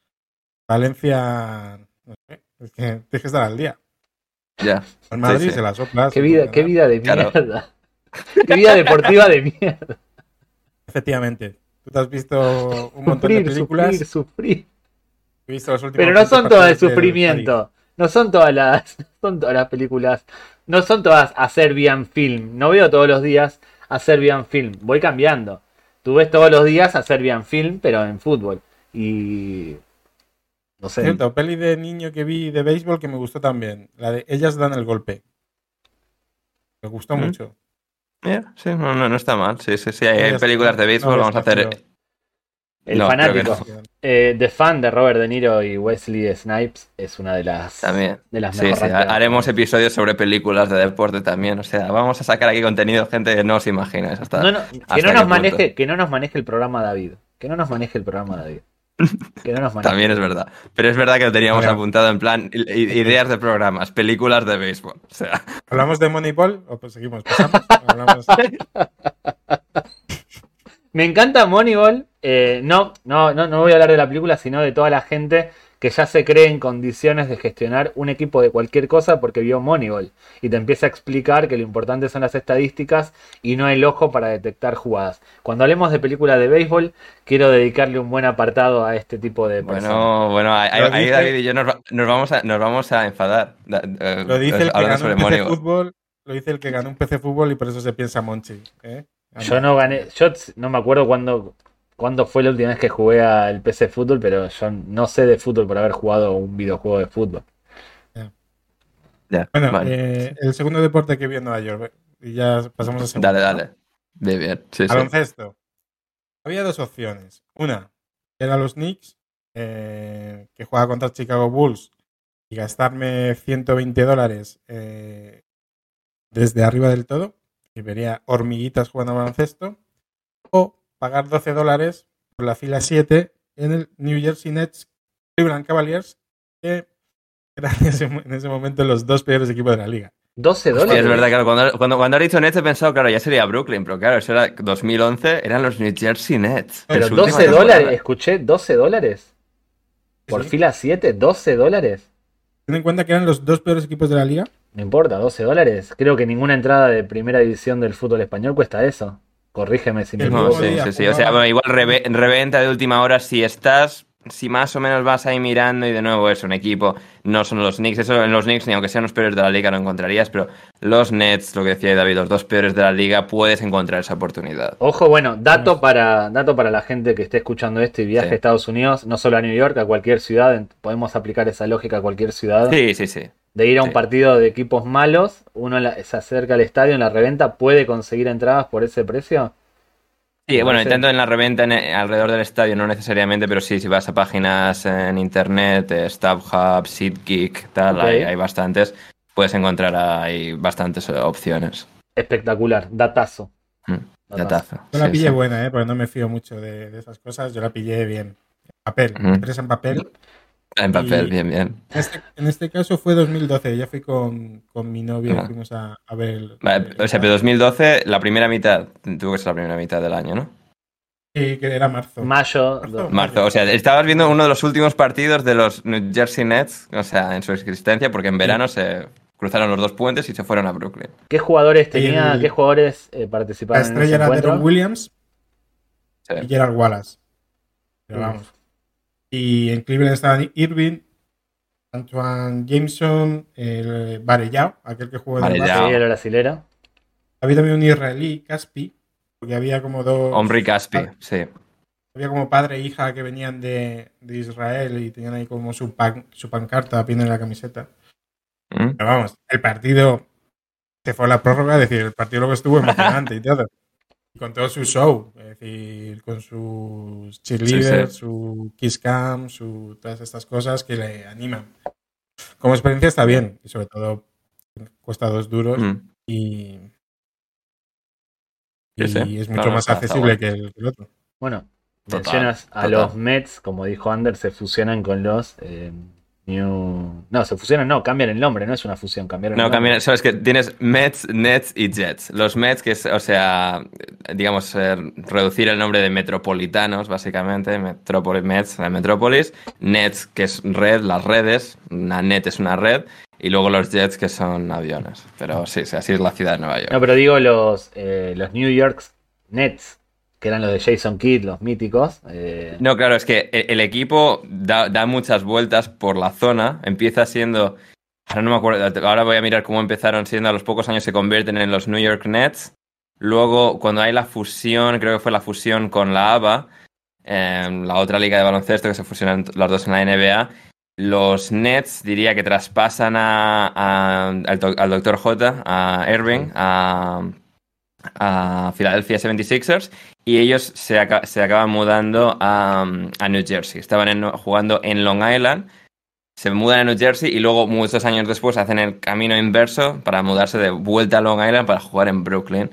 Valencia. No sé, es que tienes que estar al día. Ya. El Madrid sí. se la sopla. Qué vida, qué vida de Claro. [laughs] Qué vida deportiva de mierda. Efectivamente. Tú te has visto un montón de Sufrir, películas. sufrir, sufrir. he visto los últimos Pero no 20 son todas de sufrimiento. No son todas las, [laughs] no son todas las películas. No son todas a Serbian Film. No veo todos los días a Serbian Film. Voy cambiando. Tú ves todos los días a Serbian Film, pero en fútbol. Y. No sé. Cierto, peli de niño que vi de béisbol que me gustó también. La de Ellas dan el golpe. Me gustó ¿Mm? mucho. Yeah, sí, no, no, no está mal. Sí, sí, sí. Hay, películas de béisbol. no, vamos a hacer. feo. El fanático. Eh, The Fan de Robert De Niro y Wesley Snipes es una de las, También. de las Sí, sí. Haremos episodios sobre películas de deporte también. O sea, vamos a sacar aquí contenido, gente que no os imagináis. Hasta... No, no, que, ¿Hasta no qué nos maneje, que no nos maneje el programa David. Que no nos maneje el programa David. Que no nos maneje. También es verdad. Pero es verdad que lo teníamos apuntado en plan ideas de programas, películas de béisbol. O sea, ¿Hablamos de Moneyball o pues seguimos? ¿Pasamos? [laughs] Hablamos- Me encanta Moneyball. Eh, no, no, no, no voy a hablar de la película, sino de toda la gente que ya se cree en condiciones de gestionar un equipo de cualquier cosa porque vio Moneyball. Y te empieza a explicar que lo importante son las estadísticas y no el ojo para detectar jugadas. Cuando hablemos de película de béisbol, quiero dedicarle un buen apartado a este tipo de personas. bueno, bueno, ahí, Lo ahí dice- David y yo nos, va- nos vamos, a, nos vamos a enfadar. Da- eh, Lo dice el que ganó sobre un PC Moneyball. fútbol. Lo dice el que ganó un PC fútbol y por eso se piensa Monchi. ¿eh? Yo no gané, yo no me acuerdo cuándo, cuándo fue la última vez que jugué al PC Fútbol, pero yo no sé de fútbol por haber jugado un videojuego de fútbol. Ya, Bueno, vale. eh, el segundo deporte que vi en Nueva York. Y ya pasamos a segundo. dale, dale. Bien, bien. Sí, sí. Baloncesto. Había dos opciones. Una era los Knicks, eh, que juega contra Chicago Bulls, y gastarme 120 dólares eh, desde arriba del todo, y vería hormiguitas jugando a baloncesto, o pagar 12 dólares por la fila 7 en el New Jersey Nets Cleveland Cavaliers, que eran en ese, en ese momento los dos peores equipos de la liga. 12 Sí, dólares. es verdad, claro. Cuando, cuando, cuando Nets he pensado, claro, ya sería Brooklyn, pero claro, eso era 2011, eran los New Jersey Nets. Pero En su última 12 temporada. dólares, escuché 12 dólares. Por Sí. fila 7, 12 dólares. Ten en cuenta que eran los dos peores equipos de la liga. No importa, 12 dólares. Creo que ninguna entrada de primera división del fútbol español cuesta eso. Corrígeme si me El No, equivoco. sí, sí, sí. O sea, bueno, igual reve- reventa de última hora si estás, si más o menos vas ahí mirando y de nuevo es un equipo, no son los Knicks, eso en los Knicks ni aunque sean los peores de la liga no encontrarías, pero los Nets, lo que decía David, los dos peores de la liga, puedes encontrar esa oportunidad. Ojo, bueno, dato para, dato para la gente que esté escuchando esto y viaje Sí. a Estados Unidos, no solo a New York, a cualquier ciudad, podemos aplicar esa lógica a cualquier ciudad. Sí, sí, sí. De ir a un Sí. partido de equipos malos, uno la- se acerca al estadio en la reventa, puede conseguir entradas por ese precio. Sí, bueno, parece- tanto en la reventa en- alrededor del estadio, no necesariamente, pero sí, si vas a páginas en internet, eh, StubHub, SeatGeek, tal, hay, hay bastantes, puedes encontrar ahí bastantes eh, opciones. Espectacular, datazo. Mm, Datazo. Yo la Sí, pillé sí. buena, ¿eh? porque no me fío mucho de, de esas cosas. Yo la pillé bien. Papel, Ujú. impresa en papel. En papel, Y- bien, bien. En este, en este caso fue 2012. Ya fui con, con mi novia, Ah. fuimos a, a ver. el- Vale, o sea, pero 2012, la primera mitad, tuvo que ser la primera mitad del año, ¿no? Sí, que era marzo. Mayo, Marzo. Marzo, o sea, estabas viendo uno de los últimos partidos de los New Jersey Nets, o sea, en su existencia, porque en verano se cruzaron los dos puentes y se fueron a Brooklyn. ¿qué jugadores tenía, El- qué jugadores eh, La participaron en ese estrella era encuentro? Williams Sí. y Gerald Wallace. Pero vamos. Y en Cleveland estaban Irving, Antoine Jameson, el Varellao, aquel que jugó en el el brasilero. Había también un israelí, Caspi, porque había como dos. Hombre y Caspi, sí. Había como padre e hija que venían de, de Israel y tenían ahí como su, pan- su pancarta bien en la camiseta. ¿Mm? Pero vamos, el partido se fue a la prórroga, es decir, el partido luego estuvo [laughs] emocionante y todo. Y con todo su show, es decir, con sus cheerleaders, Sí, su kiss cam, su, todas estas cosas que le animan. Como experiencia está bien, y sobre todo cuesta dos duros Mm. y, Sí, y sí. es mucho más accesible que el, que el otro. Bueno, Total, mencionas a total. los Mets, como dijo Ander, se fusionan con los eh, New. No, se fusionan, no, cambian el nombre, no es una fusión, cambiaron No, el nombre. cambia, sabes que tienes Mets, Nets y Jets. Los Mets, que es, o sea, digamos, eh, reducir el nombre de metropolitanos, básicamente, Metrópolis, Mets, la Metrópolis, Nets, que es red, las redes, una net es una red, y luego los Jets, que son aviones. Pero sí, sí, así es la ciudad de Nueva York. No, pero digo los, eh, los New York Nets, que eran los de Jason Kidd, los míticos. eh, No, claro, es que el, el equipo da, da muchas vueltas por la zona. Empieza siendo. Ahora no me acuerdo. Ahora voy a mirar cómo empezaron siendo. A los pocos años se convierten en los New York Nets. Luego, cuando hay la fusión, creo que fue la fusión con la ABA, eh, la otra liga de baloncesto que se fusionan las dos en la NBA. Los Nets diría que traspasan a, a- al, al Dr. J, a Irving, a, a Philadelphia 76ers y ellos se, se acaban mudando a, a New Jersey. Estaban jugando en Long Island, se mudan a New Jersey y luego muchos años después hacen el camino inverso para mudarse de vuelta a Long Island para jugar en Brooklyn.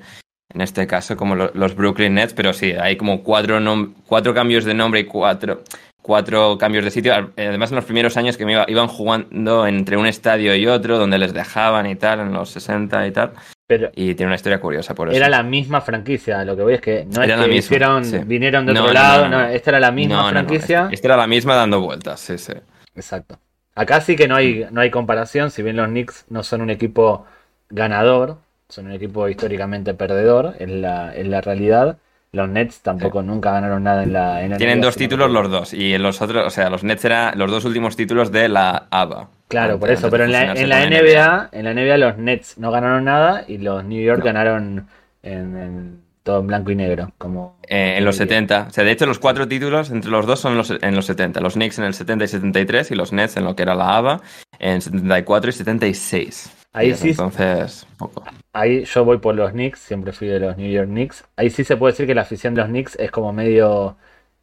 En este caso, como lo- los Brooklyn Nets, pero sí, hay como cuatro, cuatro cambios de nombre y cuatro, cuatro cambios de sitio. Además, en los primeros años que me iba- iban jugando entre un estadio y otro, donde les dejaban y tal, en los 60 y tal. Pero Y tiene una historia curiosa por eso. era la misma franquicia, lo que voy es que no Era es la que misma, sí. vinieron de No, otro no, lado, no, esta era la misma franquicia. Esta era la misma dando vueltas, sí, sí. Exacto. Acá sí que no hay, no hay comparación, si bien los Knicks no son un equipo ganador, son un equipo históricamente perdedor, en la, en la realidad. Los Nets tampoco nunca ganaron nada en la, en la Tienen dos títulos los dos. Y en los otros, o sea, los Nets eran los dos últimos títulos de la ABA. Claro, por eso, pero en la, en NBA, en la NBA los Nets no ganaron nada y los New York No. ganaron en, en todo en blanco y negro, como Eh, en los diría. 70. O sea, de hecho, los cuatro títulos entre los dos son los, en los 70. Los Knicks en el 70 y 73 y los Nets en lo que era la ABA en 74 y 76. Ahí Y sí, Entonces, poco. ahí yo voy por los Knicks, siempre fui de los New York Knicks. Ahí sí se puede decir que la afición de los Knicks es como medio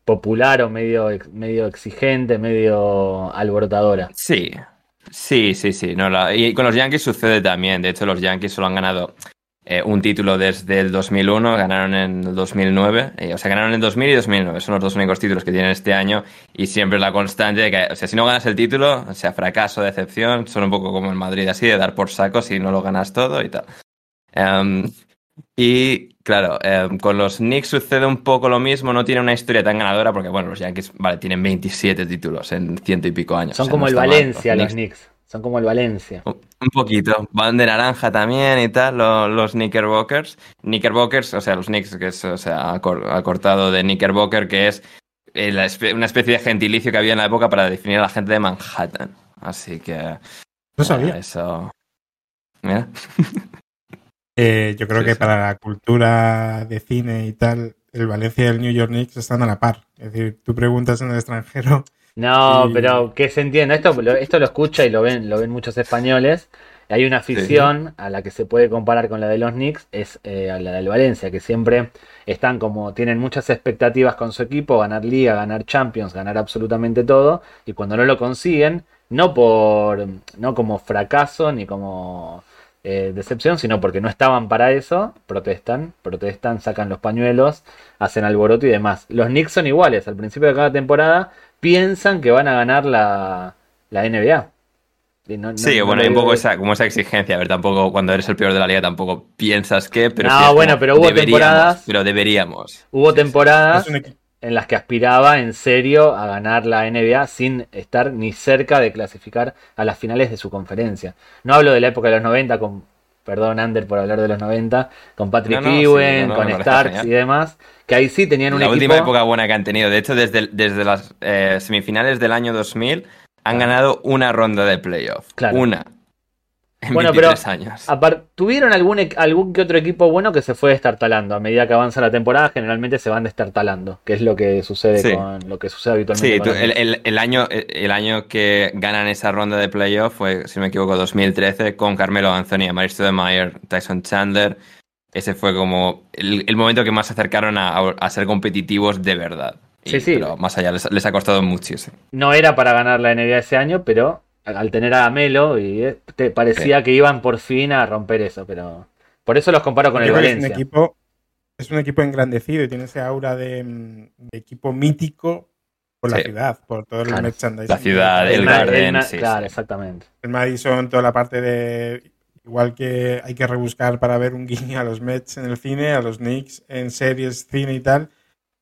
popular o medio, medio exigente, medio alborotadora. Sí, sí, sí, sí. No, y con los Yankees sucede también. De hecho, los Yankees solo han ganado eh, un título desde el 2001, ganaron en el 2009. eh, o sea, ganaron en 2000 y 2009. Son los dos únicos títulos que tienen este año. Y siempre la constante de que, o sea, si no ganas el título, o sea, fracaso, decepción, son un poco como el Madrid, así, de dar por saco si no lo ganas todo y tal. Em, y claro, em, con los Knicks sucede un poco lo mismo, no tiene una historia tan ganadora porque, bueno, los Yankees, vale, tienen 27 títulos en ciento y pico años. Son o sea, como no el mal. Valencia los Knicks- Knicks. Son como el Valencia. un poquito. Van de naranja también y tal, lo- los Knickerbockers. Knickerbockers, o sea, los Knicks, que es, o sea, acor- acortado de Knickerbocker, que es eh, una especie de gentilicio que había en la época para definir a la gente de Manhattan. Así que. No sabía. eh, Eso. Mira. [laughs] Eh, yo creo Sí, que sí. para la cultura de cine y tal, el Valencia y el New York Knicks están a la par. Es decir, tú preguntas en el extranjero [laughs] No, Y- pero que se entienda, esto, lo- esto lo escucha y lo ven, lo ven muchos españoles. Hay una afición a la que se puede comparar con la de los Knicks, es eh, a la del Valencia, que siempre están como, tienen muchas expectativas con su equipo, ganar liga, ganar champions, ganar absolutamente todo, y cuando no lo consiguen, no por, no como fracaso ni como eh, decepción, sino porque no estaban para eso, protestan, protestan, sacan los pañuelos, hacen alboroto y demás. Los Knicks son iguales, al principio de cada temporada piensan que van a ganar la, la NBA. Y no- no- Sí, no bueno, hay un poco esa, como esa exigencia. A ver, tampoco cuando eres el peor de la liga tampoco piensas que, pero No, como, bueno, pero hubo temporadas- Pero deberíamos. Hubo Sí, sí. temporadas Es un equi- en las que aspiraba en serio a ganar la NBA sin estar ni cerca de clasificar a las finales de su conferencia. No hablo de la época de los 90 con, perdón Ander por hablar de los 90, con Patrick No, no, sí, Ewing, no, no, con Starks y demás, que ahí sí tenían un La equipo... última época buena que han tenido. De hecho, desde, desde las eh, semifinales del año 2000 han ganado una ronda de playoff. Claro. Una. En Bueno, pero 23 años. ¿Tuvieron algún, e- algún que otro equipo bueno que se fue destartalando? A medida que avanza la temporada, generalmente se van destartalando, que es lo que sucede Sí. con lo que sucede habitualmente. Sí, tú- el, Knicks. el- el año, el, el año que ganan esa ronda de playoff fue, si no me equivoco, 2013, con Carmelo Anthony, Amari Stoudemire, Tyson Chandler. Ese fue como el, el momento que más se acercaron a, ser competitivos de verdad. Y- Sí, sí. Pero más allá, les, les ha costado muchísimo. No era para ganar la NBA ese año, pero al tener a Melo y eh, te parecía que iban por fin a romper eso, pero por eso los comparo con el Yo que es un Valencia. equipo, es un equipo engrandecido y tiene ese aura de, mm, de equipo mítico por la ciudad, por todo el Claro. merchandising. La ciudad, el Ma- Garden, sí, claro, sí. exactamente. El Madison, toda la parte de. Igual que hay que rebuscar para ver un guiño a los Mets en el cine, a los Knicks en series, cine y tal.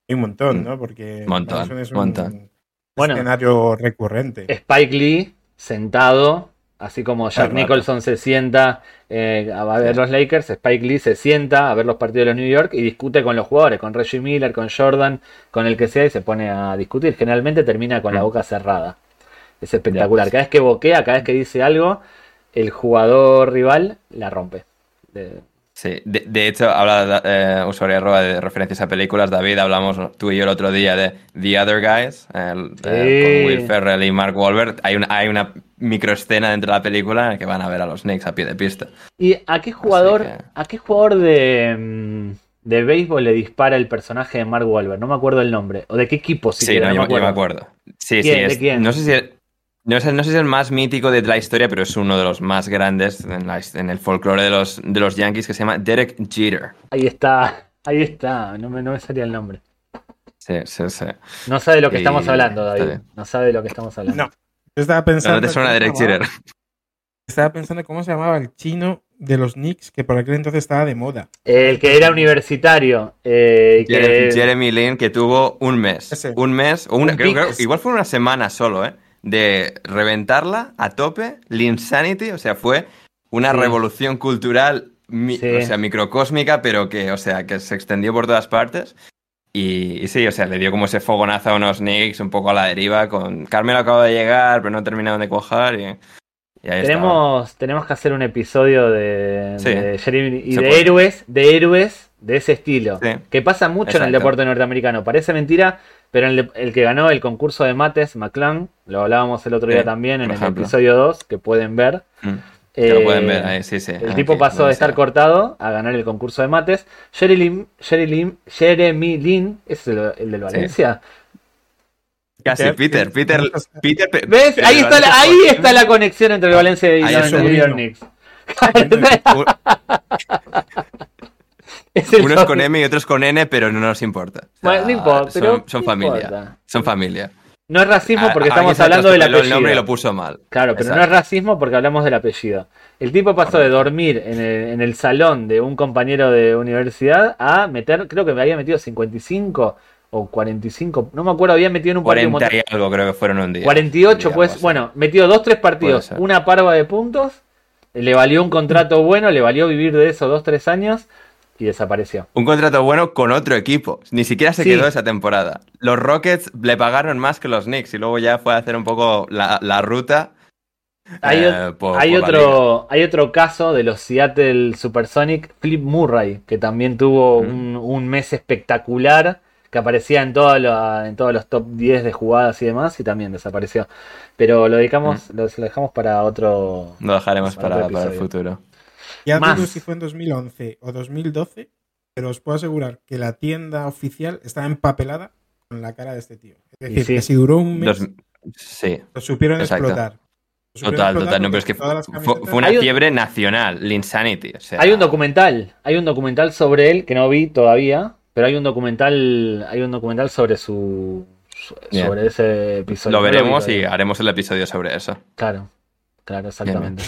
Hay un montón, ¿no? Porque Montón, Madison es un montón. Bueno. escenario recurrente. Spike Lee sentado, así como Jack. Nicholson se sienta eh, a ver los Lakers, Spike Lee se sienta a ver los partidos de los New York y discute con los jugadores, con Reggie Miller, con Jordan, con el que sea y se pone a discutir. Generalmente termina con la Mm. boca cerrada. Es espectacular. Cada vez que boquea, cada vez que dice algo, el jugador rival la rompe. De- Sí, de, de hecho, habla eh, usuario arroba de referencias a películas. David, hablamos tú y yo el otro día de The Other Guys, el- eh, con Will Ferrell y Mark Wahlberg. Hay una, hay una microescena dentro de la película en la que van a ver a los Knicks a pie de pista. ¿Y a qué jugador, que- a qué jugador de, mm, de béisbol le dispara el personaje de Mark Wahlberg? No me acuerdo el nombre. ¿O de qué equipo? Sí, no, yo, me yo me acuerdo. Sí, ¿Quién? sí. ¿De quién? No sé si no sé, no sé si es el más mítico de la historia, pero es uno de los más grandes en, la- en el folclore de los, de los Yankees que se llama Derek Jeter. Ahí está, ahí está. No me, no me salía el nombre. Sí, sí, sí. No sabe de lo que Y- estamos hablando, David. No sabe de lo que estamos hablando. No. Yo estaba pensando. no te suena Derek Jeter. Estaba pensando cómo se llamaba el chino de los Knicks, que por aquel entonces estaba de moda. El que era universitario. eh, que- Jeremy Lin, que tuvo un mes. Ese. Un mes, o una, Un creo- pic. creo- igual fue una semana solo, ¿eh? De reventarla a tope, Linsanity, o sea, fue una Sí. revolución cultural, mi- Sí. o sea, microcósmica, pero que, o sea, que se extendió por todas partes. Y, y sí, o sea, le dio como ese fogonazo a unos Knicks un poco a la deriva, con Carmelo acaba de llegar, pero no terminaron de cuajar y, y ahí estaba. tenemos, tenemos que hacer un episodio de, Sí. de Jeremy- y de puede. héroes, de héroes de ese estilo. Sí. Que pasa mucho en el deporte norteamericano. Parece mentira, pero el, el que ganó el concurso de mates, McClung, lo hablábamos el otro día Sí, también en el ejemplo. episodio 2, que pueden ver. Mm, que lo Eh, pueden ver ahí, sí, sí. El aquí, tipo pasó de estar cortado a ganar el concurso de mates. Jeremy Lin, Jeremy Lin, Jeremy Lin ¿es el, el del Valencia? Casi, Peter, Peter, Peter. Pe- ¿Ves? el Ahí está, la, ahí está la conexión entre el Valencia y. York Knicks. [laughs] Un- [laughs] Unos con. M y otros con N, pero no nos importa. O sea, Bueno, no importa, son, pero son no familia. importa. Son familia. No es racismo porque A- estamos alguien se hablando del atropelló el nombre apellido. lo puso mal. Claro, pero no Exacto. es racismo porque hablamos del apellido. El tipo pasó de dormir en el, en el salón de un compañero de universidad a meter, creo que me había metido 55 o 45, no me acuerdo, había metido en un partido un 40 montón- y algo creo que fueron un día. 48, digamos, pues, sí. bueno, metió dos, tres partidos, una parva de puntos, le valió un contrato [laughs] bueno, le valió vivir de eso dos, tres años y desapareció. Un contrato bueno con otro equipo. Ni siquiera se Sí. quedó esa temporada. Los Rockets le pagaron más que los Knicks y luego ya fue a hacer un poco la, la ruta. Hay, eh, por- hay por otro, hay otro caso de los Seattle Supersonic, Flip Murray, que también tuvo Mm. un, un mes espectacular, que aparecía en, todo lo- en todos los top 10 de jugadas y demás, y también desapareció. Pero lo dedicamos, lo, lo dejamos para otro. Lo dejaremos Para para, el futuro. Ya Más. dudo si fue en 2011 o 2012, pero os puedo asegurar que la tienda oficial estaba empapelada con la cara de este tío. Es decir, sí. que si duró un mes, Dos- sí, lo supieron exacto. explotar. Lo supieron total, explotar total. No, pero es que fue, una fiebre nacional, el Insanity. o sea, Hay un documental, hay un documental sobre él que no vi todavía, pero hay un documental, hay un documental sobre su Bien. sobre ese episodio. Lo No vi veremos y haremos el episodio sobre eso. Claro, claro, exactamente.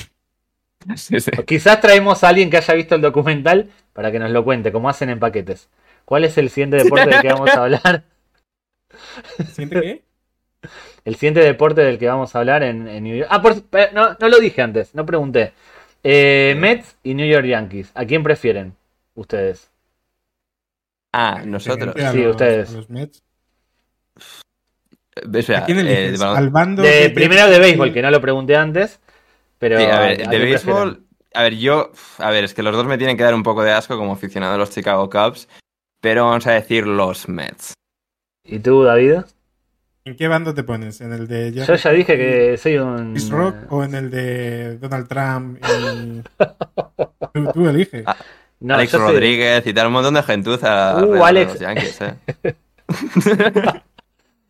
[laughs] Sí, sí. Quizás traemos a alguien que haya visto el documental para que nos lo cuente, como hacen en paquetes. ¿Cuál es el siguiente deporte del que vamos a hablar? [laughs] ¿Siente qué? El siguiente deporte del que vamos a hablar en, en New York. Ah, por, eh, no, no lo dije antes, no pregunté. Eh, Mets y New York Yankees. ¿A quién prefieren ustedes? Ah, nosotros. A Sí, los- ustedes. a los Mets. Eh, espera, ¿A quién eh, Al bando De, de- primero de béisbol, que no lo pregunté antes. Pero Sí, a ¿a- ver, a de béisbol, a ver, yo, a ver, es que los dos me tienen que dar un poco de asco como aficionado a los Chicago Cubs, pero vamos a decir los Mets. ¿Y tú, David? ¿En qué bando te pones? ¿En el de Yo ya dije que soy un. Chris Rock o en el de Donald Trump? y- [laughs] tú, tú eliges. Ah, No, Alex yo soy- Rodríguez y tal, un montón de gentuza Uh, Alex. los Yankees, eh. [laughs]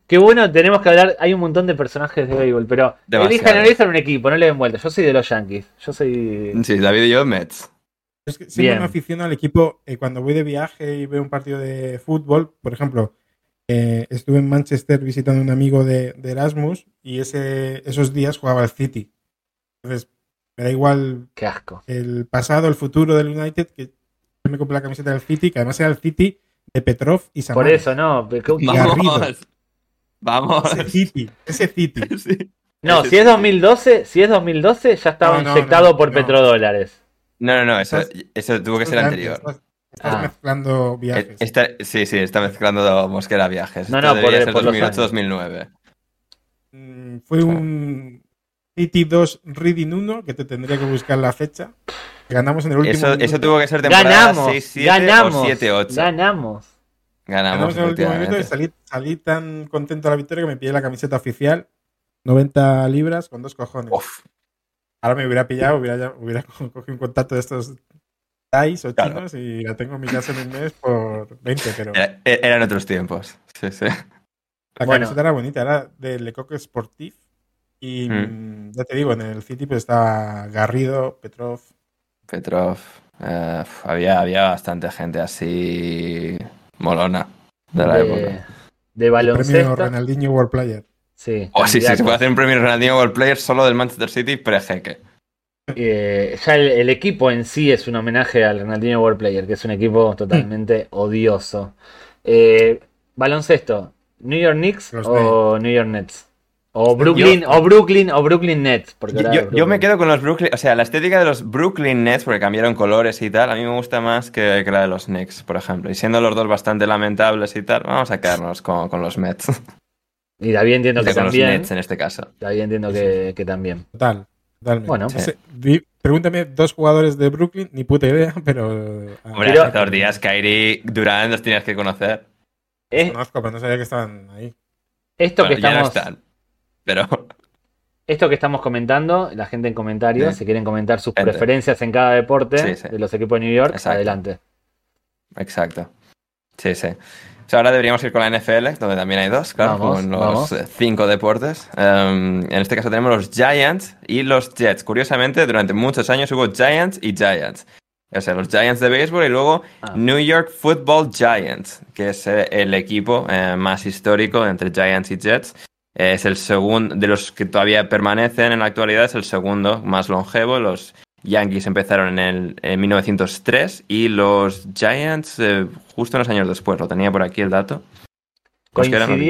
Qué bueno, tenemos que hablar. Hay un montón de personajes de béisbol, pero Demasiado. elijan, elijan un equipo, no le den vuelta. Yo soy de los Yankees. Yo soy. Sí, David y yo, Mets. Es que siempre Bien. me aficiono al equipo eh, cuando voy de viaje y veo un partido de fútbol. Por ejemplo, eh, estuve en Manchester visitando a un amigo de, de Erasmus y ese, esos días jugaba al City. Entonces, me da igual Qué asco. el pasado, el futuro del United, que yo me compré la camiseta del City, que además era el City de Petrov y Por Samaras. eso, no. pero ¿qué- Garrido. Vamos. Ese City, ese City. [laughs] Sí. No, Ese si es sí. 2012, si es 2012, ya estaba No, no, inyectado no, por no. petrodólares. No, no, no, eso, Estás- eso tuvo que ser anterior. Estás, estás Ah. mezclando Eh, viajes. Esta, sí, sí, está mezclando Mosquera viajes. No, no, por- ser por los años. 2008-2009. Mm, Fue un City 2 Reading 1 que te tendría que buscar la fecha. Ganamos en el último Eso, tuvo que ser temporada Ganamos, 6-7 ganamos, o 7-8. ganamos. Ganamos, Ganamos en el último minuto y salí, salí tan contento de la victoria que me pillé la camiseta oficial. 90 libras con dos cojones. Uf, Ahora me hubiera pillado, hubiera, cogido un contacto de estos Thais o Claro. chinos y la tengo en mi casa en un mes por 20, pero la era- e- eran otros tiempos. Sí, sí. Bueno. camiseta era bonita, era de Le Coq Sportif. Y mm, ya te digo, en el City pues estaba Garrido, Petrov. Petrov. eh, había, había bastante gente así molona de la De, época. de el Premio baloncesto. Ronaldinho World Player. Sí, Oh, sí, sí, se puede hacer un premio Ronaldinho World Player solo del Manchester City pre-jeque. Eh, ya el, el equipo en sí es un homenaje al Ronaldinho World Player, que es un equipo totalmente odioso. Eh, baloncesto, New York Knicks Los o New York Nets. O Brooklyn, o Brooklyn, o Brooklyn Nets. Porque Yo, Brooklyn. me quedo con los Brooklyn, o sea, la estética de los Brooklyn Nets, porque cambiaron colores y tal, a mí me gusta más que, que la de los Knicks, por ejemplo. Y siendo los dos bastante lamentables y tal, vamos a quedarnos con, con los Mets. [laughs] Y David entiendo que con los también. Nets en este caso. David entiendo que, que también. Total, totalmente. Bueno. Di- pregúntame dos jugadores de Brooklyn, ni puta idea, [laughs] pero. ah, Hombre, Pero- hace dos días Kyrie, Durant los tienes que conocer. los Es- conozco, pero no sabía que estaban ahí. esto, Bueno, que ya no estamos, están. Pero esto que estamos comentando, la gente en comentarios, Sí. si quieren comentar sus preferencias en cada deporte Sí, sí. de los equipos de New York, Exacto. adelante. Exacto. Sí, sí. O sea, ahora deberíamos ir con la NFL, donde también hay dos, claro, Vamos, con los vamos. cinco deportes. Um, en este caso tenemos los Giants y los Jets. Curiosamente, durante muchos años hubo Giants y Giants. O sea, los Giants de béisbol y luego Ah. New York Football Giants, que es eh, el equipo eh, más histórico entre Giants y Jets. Eh, es el segundo, de los que todavía permanecen en la actualidad, es el segundo más longevo. Los Yankees empezaron en, el, en 1903 y los Giants eh, justo unos años después. Lo tenía por aquí el dato. Pues eran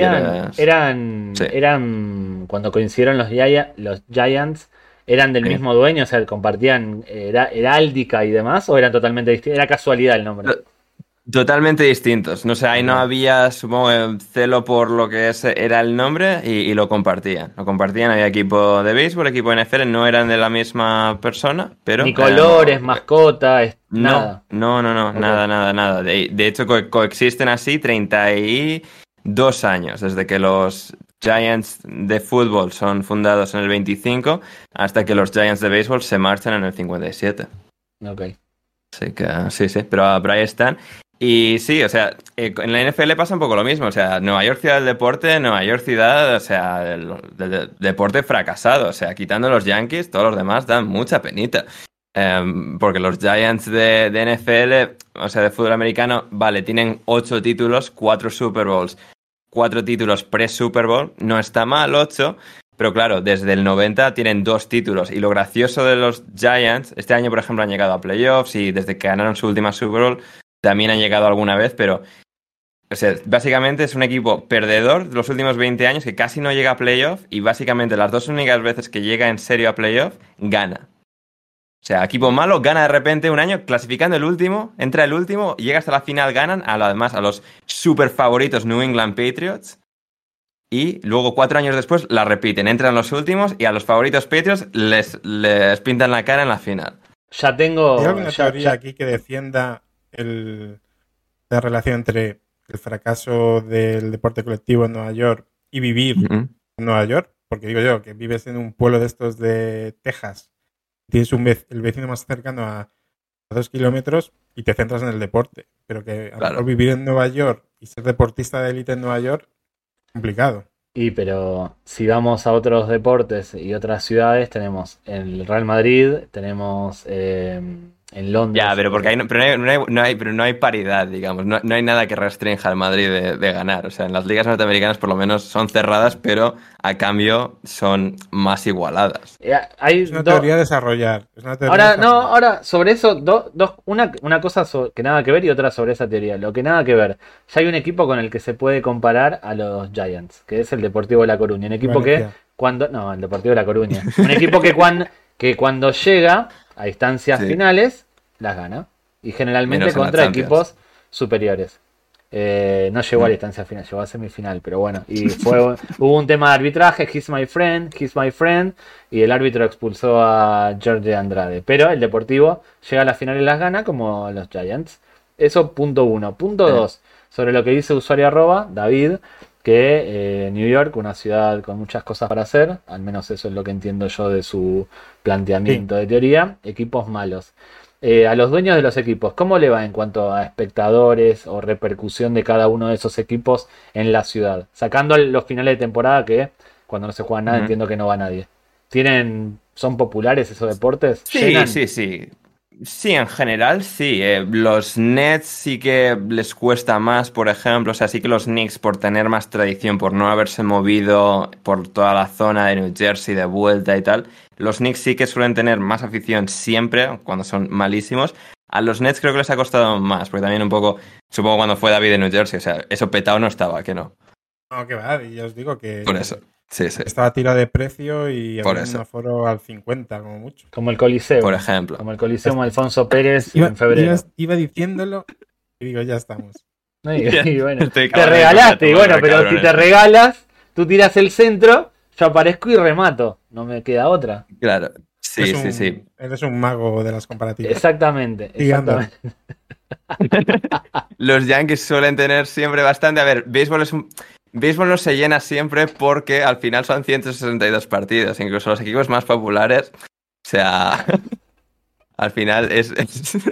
eran, Sí. eran, cuando coincidieron los, los Giants, eran del Sí. mismo dueño, o sea, compartían era, heráldica y demás, o eran totalmente distintos, era casualidad el nombre. Totalmente distintos. No sé, ahí no había, supongo, celo por lo que es, era el nombre y, y, lo compartían. Lo compartían, había equipo de béisbol, equipo de NFL, no eran de la misma persona, pero... Ni colores, eh, mascota, es, no, nada. No, no, no, okay. nada, nada, nada. De, de hecho, co coexisten así 32 años, desde que los Giants de fútbol son fundados en el 25 hasta que los Giants de béisbol se marchan en el 57. Ok. Sí, que, sí, sí, pero, pero ahí están. Y sí, o sea, eh, en la NFL pasa un poco lo mismo. O sea, Nueva York ciudad del deporte, Nueva York ciudad, o sea, del, deporte fracasado. O sea, quitando los Yankees, todos los demás dan mucha penita. Eh, porque los Giants de, de, NFL, o sea, de fútbol americano, vale, tienen ocho títulos, cuatro Super Bowls, cuatro títulos pre-Super Bowl. No está mal, ocho. Pero claro, desde el 90 tienen dos títulos. Y lo gracioso de los Giants, este año, por ejemplo, han llegado a playoffs y desde que ganaron su última Super Bowl, también han llegado alguna vez, pero o sea, básicamente es un equipo perdedor de los últimos 20 años que casi no llega a playoff y básicamente las dos únicas veces que llega en serio a playoff, gana. O sea, equipo malo gana de repente un año clasificando el último, entra el último, llega hasta la final, ganan, además a los super favoritos New England Patriots y luego cuatro años después la repiten, entran los últimos y a los favoritos Patriots les, les pintan la cara en la final. Ya tengo... ¿Hay alguna ya, teoría ya- aquí que defienda el, la relación entre el fracaso del deporte colectivo en Nueva York y vivir en Nueva York? Porque digo yo, que vives en un pueblo de estos de Texas, tienes un vec- el vecino más cercano a, a dos kilómetros y te centras en el deporte. Pero que a lo Claro. mejor vivir en Nueva York y ser deportista de élite en Nueva York, complicado. Y pero si vamos a otros deportes y otras ciudades, tenemos el Real Madrid, tenemos eh, en Londres. Ya, pero porque hay, pero no, hay, no hay- no hay- pero no hay paridad, digamos. No, no hay nada que restrinja al Madrid de, de ganar. O sea, en las ligas norteamericanas por lo menos son cerradas, pero a cambio son más igualadas. Eh, hay Es una do- teoría a desarrollar. Es una teoría Ahora, no, ahora sobre eso, do- dos, una, una cosa so- que nada que ver y otra sobre esa teoría. Lo que nada que ver, ya hay un equipo con el que se puede comparar a los Giants, que es el Deportivo de La Coruña. Un equipo que cuando. No, el Deportivo de La Coruña. Un equipo que, cuan- que cuando llega a instancias Sí. finales, las gana. Y generalmente Menos contra equipos superiores. Eh, no llegó a Mm. la instancia final, llegó a semifinal, pero bueno. Y fue [laughs] hubo un tema de arbitraje, he's my friend, he's my friend, y el árbitro expulsó a George Andrade. Pero el Deportivo llega a la final y las gana como los Giants. Eso punto uno. Punto dos, sobre lo que dice usuario arroba, David, que eh, New York, una ciudad con muchas cosas para hacer, al menos eso es lo que entiendo yo de su planteamiento de teoría, equipos malos. Eh, a los dueños de los equipos, ¿cómo le va en cuanto a espectadores o repercusión de cada uno de esos equipos en la ciudad? Sacando los finales de temporada que cuando no se juega nada entiendo que no va nadie. ¿Tienen, son populares esos deportes? Sí, ¿Llenan? sí, sí. Sí, en general sí. Eh, los Nets sí que les cuesta más, por ejemplo. O sea, sí que los Knicks, por tener más tradición, por no haberse movido por toda la zona de New Jersey de vuelta y tal, los Knicks sí que suelen tener más afición siempre, cuando son malísimos. A los Nets creo que les ha costado más, porque también un poco, supongo cuando fue David de New Jersey, o sea, eso petado no estaba, que no. No, que va, y ya os digo que Por eso. Sí, sí. estaba tirado de precio y Por un aforo al 50, como mucho. Como el Coliseo. Por ejemplo. Como el Coliseo como Alfonso Pérez Iba, en febrero. iba- iba diciéndolo y digo, ya estamos. ¿no? Y- [laughs] y bueno, Estoy [laughs] te regalaste, y bueno, cabrones, pero si te regalas, tú tiras el centro, yo aparezco y remato. No me queda otra. Claro. Sí, Eres sí, un- sí. Eres un mago de las comparativas. Exactamente, exactamente. [laughs] Los Yankees suelen tener siempre bastante. A ver, béisbol es un. Béisbol no se llena siempre porque al final son 162 partidos. Incluso los equipos más populares. O sea. [laughs] al final es. es- [laughs]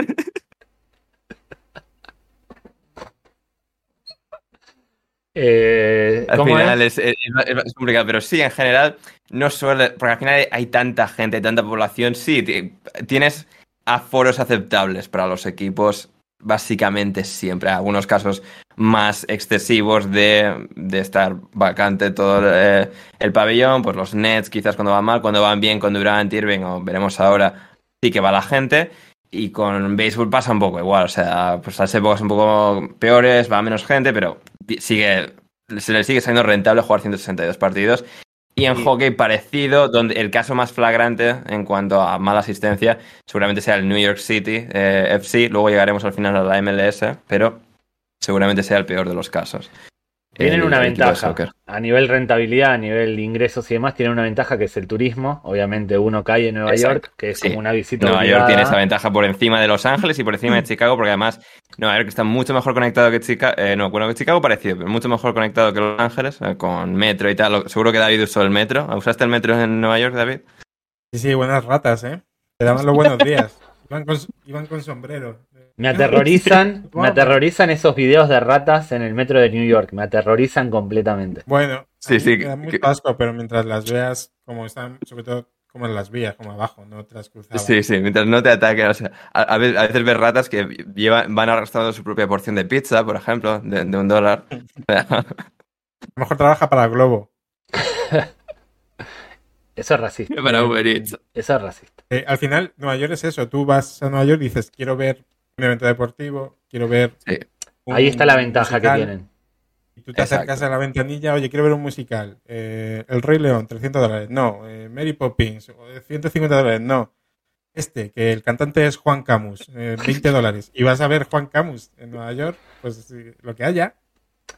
Eh, al ¿cómo final es? es, es- es- es complicado. Pero sí, en general, no suele. Porque al final hay, tanta gente, hay tanta población. Sí, ti- tienes aforos aceptables para los equipos. Básicamente siempre. Algunos casos más excesivos de, de estar vacante todo eh, el pabellón. Pues los Nets, quizás cuando van mal, cuando van bien con Durant, Irving, o veremos ahora, sí que va la gente. Y con béisbol pasa un poco igual. O sea, pues las épocas un poco peores, va menos gente, pero sigue, se le sigue siendo rentable jugar 162 partidos. Y en Sí. hockey parecido, donde el caso más flagrante en cuanto a mala asistencia seguramente sea el New York City eh, FC. Luego llegaremos al final a la MLS, pero seguramente sea el peor de los casos. Tienen el una ventaja. A nivel rentabilidad, a nivel de ingresos y demás, tienen una ventaja que es el turismo. Obviamente uno cae en Nueva Exacto, York, que es sí. como una visita Nueva York tiene esa ventaja por encima de Los Ángeles y por encima de Chicago, porque además Nueva York está mucho mejor conectado que Chicago. no, bueno, que Chicago parecido, pero mucho mejor conectado que Los Ángeles, eh, con metro y tal. Seguro que David usó el metro. ¿Usaste el metro en Nueva York, David? Sí, sí, buenas ratas, ¿eh? Te daban los buenos días. Iban con, iban con sombrero. Me [laughs] aterrorizan, me aterrorizan esos videos de ratas en el metro de New York. Me aterrorizan completamente. Bueno, Sí, sí, me da que- mucho asco, pero mientras las veas como están, sobre todo como en las vías, como abajo, no te las. Sí, sí, mientras no te ataquen. O sea, a, a ve- a veces ves ratas que llevan, van arrastrando su propia porción de pizza, por ejemplo, de, de un dólar. [laughs] A lo mejor trabaja para Globo. [laughs] Eso es racista. Para Uber Eats. Eso es racista. Eh, al final, Nueva York es eso. Tú vas a Nueva York y dices, quiero ver un evento deportivo, quiero ver... Sí. un Ahí está la ventaja que musical", tienen. Y tú te Exacto. acercas a la ventanilla, oye, quiero ver un musical. Eh, El Rey León, 300 dólares. No. Eh, Mary Poppins, eh, 150 dólares. No. Este, que el cantante es Juan Camus, eh, 20 dólares. Y vas a ver Juan Camus en Nueva York, pues sí, lo que haya.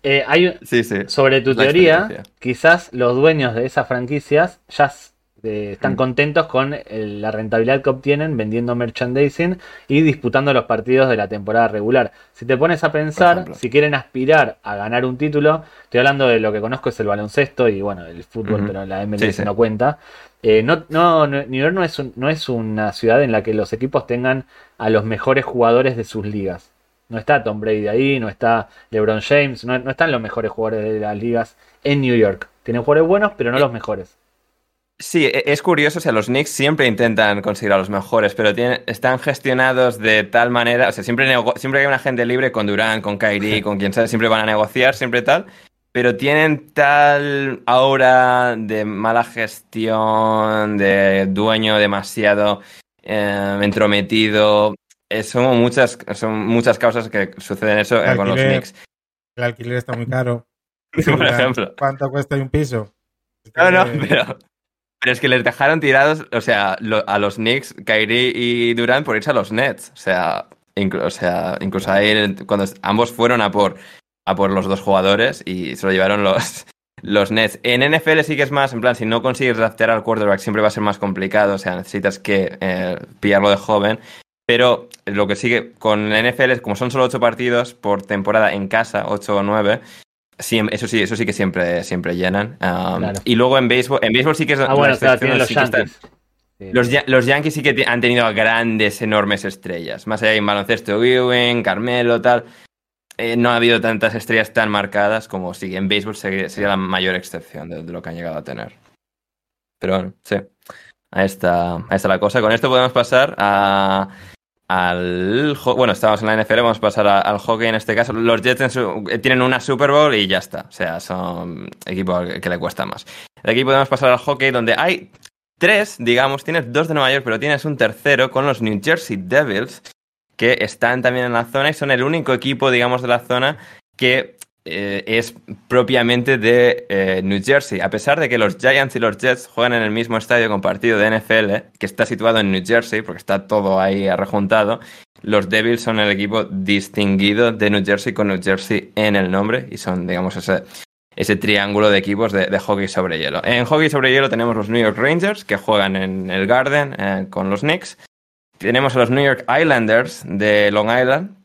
Eh, hay, Sí, sí. sobre tu La teoría, quizás los dueños de esas franquicias ya eh, están Mm. contentos con el- la rentabilidad que obtienen vendiendo merchandising y disputando los partidos de la temporada regular. Si te pones a pensar, si quieren aspirar a ganar un título, estoy hablando de lo que conozco es el baloncesto y bueno, el fútbol, pero la MLS Sí, sí. no cuenta. Eh, no- New York no es, un- no es una ciudad en la que los equipos tengan a los mejores jugadores de sus ligas. No está Tom Brady ahí, no está LeBron James, no, no están los mejores jugadores de las ligas en New York. Tienen jugadores buenos, pero no los mejores. Sí, e- es curioso, o sea, los Knicks siempre intentan conseguir a los mejores, pero tienen, están gestionados de tal manera, o sea, siempre, siempre hay una gente libre con Durant, con Kyrie, con quien sea, siempre van a negociar, siempre tal, pero tienen tal aura de mala gestión, de dueño demasiado eh, entrometido, eh, son, muchas, son muchas causas que suceden eso eh, con los. Knicks. El alquiler está muy caro. [laughs] Por ejemplo. ¿Cuánto cuesta un piso? No, no, Eh, pero, pero es que les dejaron tirados, o sea, lo- a los Knicks, Kyrie y Durant por irse a los Nets. O sea, inclu- o sea incluso ahí cuando ambos fueron a por, a por los dos jugadores y se lo llevaron los, [laughs] los Nets. En NFL sí que es más, en plan, si no consigues draftear al quarterback siempre va a ser más complicado, o sea, necesitas que eh, pillarlo de joven. Pero lo que sigue con NFL es como son solo ocho partidos por temporada en casa, ocho o nueve, siem- eso sí, eso sí que siempre, siempre llenan. Um, Claro. Y luego en béisbol, en béisbol sí que es Ah, bueno, claro, excepción, tienen los sí Yankees. Sí. los, Ya- los Yankees sí que han tenido a grandes, enormes estrellas. Más allá en baloncesto, Ewing, Carmelo, tal. Eh, no ha habido tantas estrellas tan marcadas como sí. En béisbol sería, sería la mayor excepción de, de lo que han llegado a tener. Pero bueno, sí. Ahí está, ahí está la cosa. Con esto podemos pasar a, al... Bueno, estamos en la NFL, vamos a pasar al hockey en este caso. Los Jets eh, tienen una Super Bowl y ya está. O sea, son equipo que le cuesta más. De aquí podemos pasar al hockey donde hay tres, digamos, tienes dos de Nueva York, pero tienes un tercero con los New Jersey Devils, que están también en la zona y son el único equipo, digamos, de la zona que eh, es propiamente de eh, New Jersey. A pesar de que los Giants y los Jets juegan en el mismo estadio compartido de NFL, que está situado en New Jersey, porque está todo ahí rejuntado, los Devils son el equipo distinguido de New Jersey con New Jersey en el nombre y son, digamos, ese, triángulo de equipos de, hockey sobre hielo. En hockey sobre hielo tenemos los New York Rangers, que juegan en el Garden eh, con los Knicks. Tenemos a los New York Islanders de Long Island,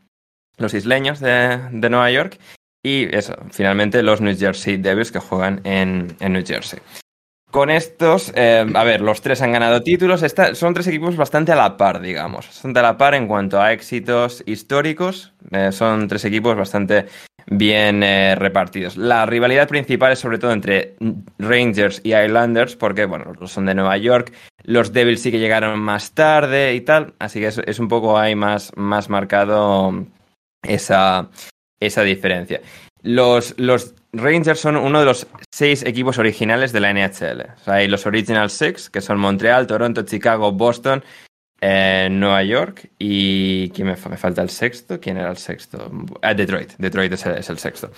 los isleños de Nueva York. Y eso, finalmente los New Jersey Devils que juegan en, en New Jersey. Con estos, eh, a ver, los tres han ganado títulos. Esta- son tres equipos bastante a la par, digamos. Bastante a la par en cuanto a éxitos históricos. Eh, son tres equipos bastante bien eh, repartidos. La rivalidad principal es sobre todo entre Rangers y Islanders, porque, bueno, los son de Nueva York. Los Devils sí que llegaron más tarde y tal. Así que es, es un poco ahí más, más marcado esa, esa diferencia. Los, los Rangers son uno de los seis equipos originales de la NHL. O sea, hay los Original Six, que son Montreal, Toronto, Chicago, Boston, eh, Nueva York y... ¿Quién me, fa- me falta el sexto? ¿Quién era el sexto? Ah, Detroit. Detroit es el, sexto.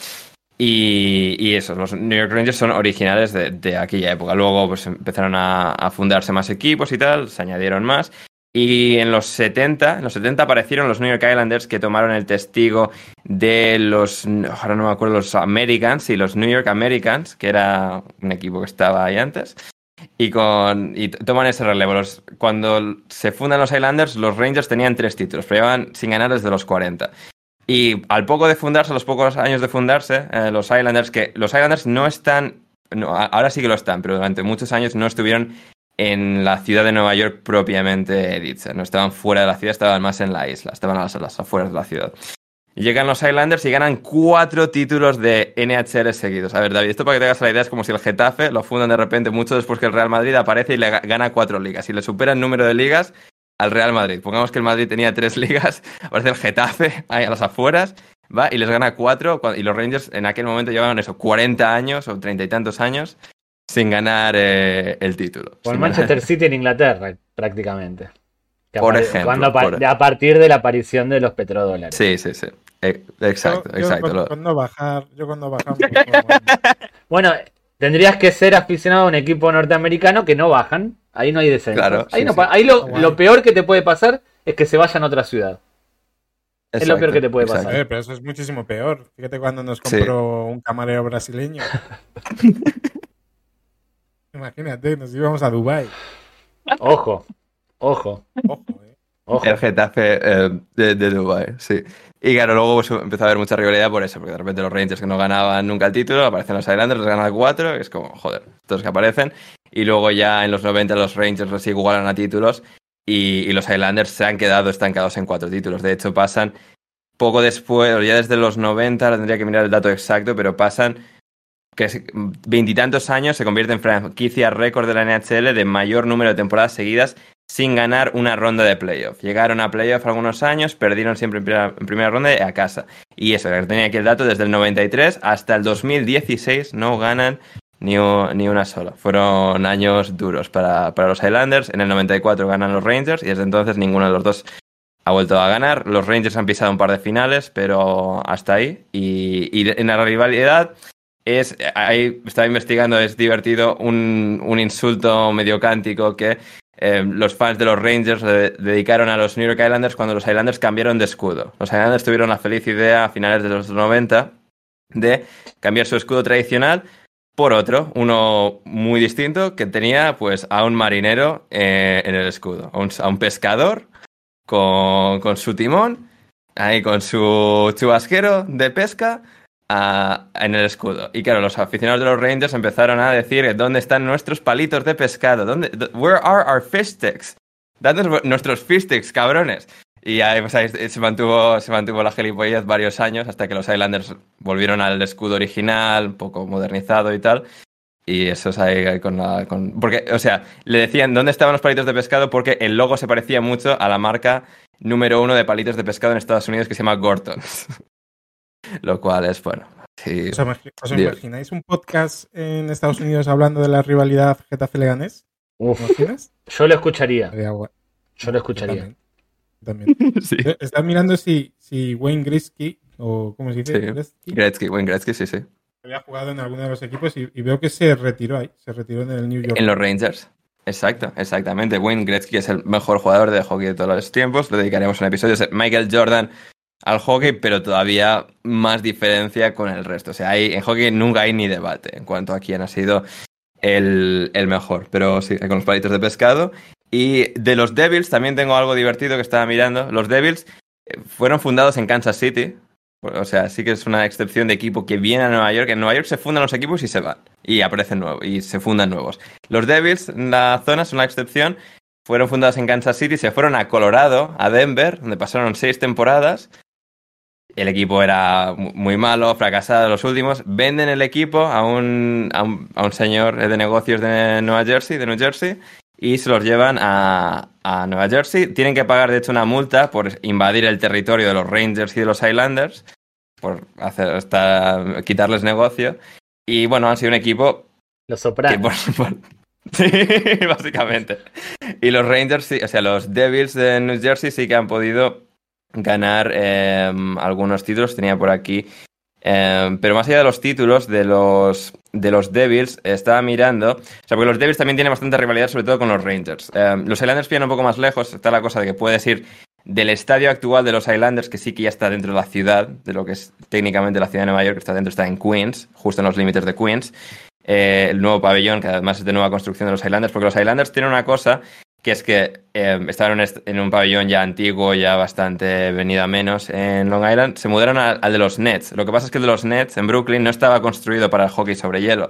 Y, y eso, los New York Rangers son originales de, aquella época. Luego pues, empezaron a fundarse más equipos y tal, se añadieron más. Y en los 70, en los 70 aparecieron los New York Islanders que tomaron el testigo de los, ahora no me acuerdo, los Americans y los New York Americans, que era un equipo que estaba ahí antes. Y, con, y toman ese relevo. Cuando se fundan los Islanders, los Rangers tenían tres títulos, pero llevaban sin ganar desde los 40. Y al poco de fundarse, a los pocos años de fundarse, eh, los Islanders, que los Islanders no están, ahora sí que lo están, pero durante muchos años no estuvieron en la ciudad de Nueva York propiamente dicha. No estaban fuera de la ciudad, estaban más en la isla, estaban a las, afueras de la ciudad. Llegan los Islanders y ganan cuatro títulos de NHL seguidos. A ver, David, esto para que te hagas la idea es como si el Getafe lo fundan de repente mucho después que el Real Madrid aparece y le gana cuatro ligas. Y le supera el número de ligas al Real Madrid. Pongamos que el Madrid tenía tres [laughs] ligas, aparece el Getafe ahí a las afueras, va y les gana cuatro. Y los Rangers en aquel momento llevaban eso, 40 años o treinta y tantos años sin ganar eh, el título. O el Manchester [laughs] City en Inglaterra, prácticamente. por ejemplo. Cuando por... A partir de la aparición de los petrodólares. Sí, sí, sí. Exacto, yo, exacto. Yo cuando, bajar, yo cuando bajar. [laughs] bueno, tendrías que ser aficionado a un equipo norteamericano que no bajan. Ahí no hay descenso. Claro, ahí, sí, no, sí. ahí lo, lo, peor que te puede pasar es que se vayan a otra ciudad. Exacto, es lo peor que te puede pasar. Ver, pero eso es muchísimo peor. Fíjate cuando nos compró sí. un camarero brasileño. [laughs] Imagínate, nos íbamos a Dubai. Ojo, ojo. Ojo, eh. Ojo. El Getafe eh, de, de Dubai, sí. Y claro, luego pues, empezó a haber mucha rivalidad por eso, porque de repente los Rangers que no ganaban nunca el título, aparecen los Islanders, les ganan cuatro, y es como, joder, estos que aparecen. Y luego ya en los 90 los Rangers los igualan a títulos y, y, los Islanders se han quedado estancados en cuatro títulos. De hecho, pasan poco después, ya desde los 90, ahora tendría que mirar el dato exacto, pero pasan que veintitantos años se convierte en franquicia récord de la NHL de mayor número de temporadas seguidas sin ganar una ronda de playoff. Llegaron a playoff algunos años, perdieron siempre en primera, ronda y a casa. Y eso, tenía aquí el dato, desde el 93 hasta el 2016 no ganan ni, ni una sola. Fueron años duros para, para los Highlanders. En el 94 ganan los Rangers y desde entonces ninguno de los dos ha vuelto a ganar. Los Rangers han pisado un par de finales, pero hasta ahí. Y en la rivalidad es, ahí estaba investigando, es divertido, un, un insulto medio cántico que eh, los fans de los Rangers dedicaron a los New York Islanders cuando los Islanders cambiaron de escudo. Los Islanders tuvieron la feliz idea a finales de los 90 de cambiar su escudo tradicional por otro, uno muy distinto, que tenía pues a un marinero eh, en el escudo, a un, a un pescador con, con, su timón, ahí con su chubasquero de pesca en el escudo. Y claro, los aficionados de los Rangers empezaron a decir dónde están nuestros palitos de pescado, ¿Dónde, where are our fish sticks? Dadnos nuestros fish sticks, cabrones. Y pues, ahí se, mantuvo, se mantuvo la gilipollez varios años hasta que los Islanders volvieron al escudo original, un poco modernizado y tal. Y eso es ahí con la. Con... Porque, o sea, le decían dónde estaban los palitos de pescado porque el logo se parecía mucho a la marca número uno de palitos de pescado en Estados Unidos que se llama Gortons. Lo cual es bueno. Sí. ¿Os, os imagináis un podcast en Estados Unidos hablando de la rivalidad Getafe-Leganés? Yo lo escucharía. Yo lo escucharía. También. también. [laughs] Sí. Estaba mirando si, si Wayne Gretzky, o ¿cómo se dice? Sí. Gretzky. Gretzky, Wayne Gretzky, sí, sí. Había jugado en alguno de los equipos y, y, veo que se retiró ahí. Se retiró en el New York. En los Rangers. Exacto, exactamente. Wayne Gretzky es el mejor jugador de hockey de todos los tiempos. Le dedicaremos un episodio. Michael Jordan al hockey, pero todavía más diferencia con el resto. O sea, hay, en hockey nunca hay ni debate en cuanto a quién ha sido el, el mejor. Pero sí, con los palitos de pescado. Y de los Devils también tengo algo divertido que estaba mirando. Los Devils fueron fundados en Kansas City. O sea, sí que es una excepción de equipo que viene a Nueva York. En Nueva York se fundan los equipos y se van. Y aparecen nuevos. Y se fundan nuevos. Los Devils en la zona son una excepción. Fueron fundados en Kansas City, se fueron a Colorado, a Denver, donde pasaron seis temporadas el equipo era muy malo, fracasado los últimos, venden el equipo a un, a un, a un señor de negocios de Nueva Jersey, de New Jersey, y se los llevan a, a, Nueva Jersey. Tienen que pagar, de hecho, una multa por invadir el territorio de los Rangers y de los Highlanders, por hacer hasta quitarles negocio. Y bueno, han sido un equipo... Los Sopranos. Por, por... [laughs] Sí, básicamente. Y los Rangers, sí, o sea, los Devils de New Jersey sí que han podido ganar eh, algunos títulos. Tenía por aquí Eh, pero más allá de los títulos de los, de los Devils, estaba mirando. O sea, porque los Devils también tienen bastante rivalidad, sobre todo con los Rangers. Eh, los Islanders pillan un poco más lejos. Está la cosa de que puedes ir del estadio actual de los Islanders, que sí que ya está dentro de la ciudad, de lo que es técnicamente la ciudad de Nueva York, que está dentro, está en Queens, justo en los límites de Queens. Eh, el nuevo pabellón, que además es de nueva construcción de los Islanders, porque los Islanders tienen una cosa que es que eh, estaban en un pabellón ya antiguo, ya bastante venido a menos en Long Island, se mudaron al, de los Nets. Lo que pasa es que el de los Nets en Brooklyn no estaba construido para el hockey sobre hielo.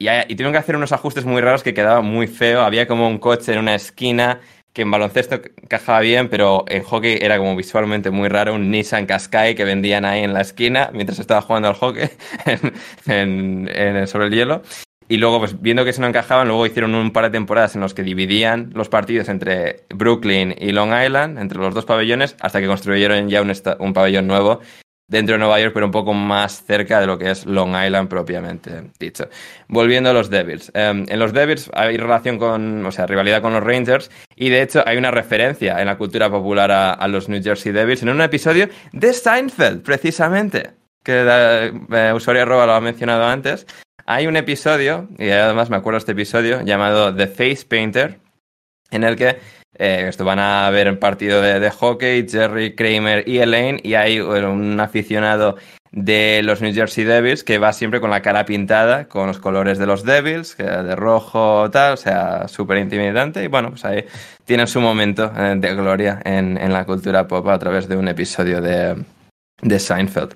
Y, y tuvieron que hacer unos ajustes muy raros que quedaba muy feo. Había como un coche en una esquina que en baloncesto encajaba bien, pero en hockey era como visualmente muy raro, un Nissan Qashqai que vendían ahí en la esquina mientras estaba jugando al hockey [laughs] en, sobre el hielo. Y luego, pues viendo que eso no encajaban, luego hicieron un par de temporadas en los que dividían los partidos entre Brooklyn y Long Island, entre los dos pabellones, hasta que construyeron ya un, pabellón nuevo dentro de Nueva York, pero un poco más cerca de lo que es Long Island propiamente dicho. Volviendo a los Devils. Em, en los Devils hay relación con, o sea, rivalidad con los Rangers y de hecho hay una referencia en la cultura popular a, los New Jersey Devils en un episodio de Seinfeld, precisamente, que eh, usuario arroba lo ha mencionado antes. Hay un episodio, y además me acuerdo este episodio, llamado The Face Painter, en el que eh, esto van a ver el partido de, hockey, Jerry Kramer y Elaine, y hay un aficionado de los New Jersey Devils que va siempre con la cara pintada, con los colores de los Devils, de rojo tal, o sea, súper intimidante. Y bueno, pues ahí tiene su momento eh, de gloria en, la cultura pop a través de un episodio de, de Seinfeld.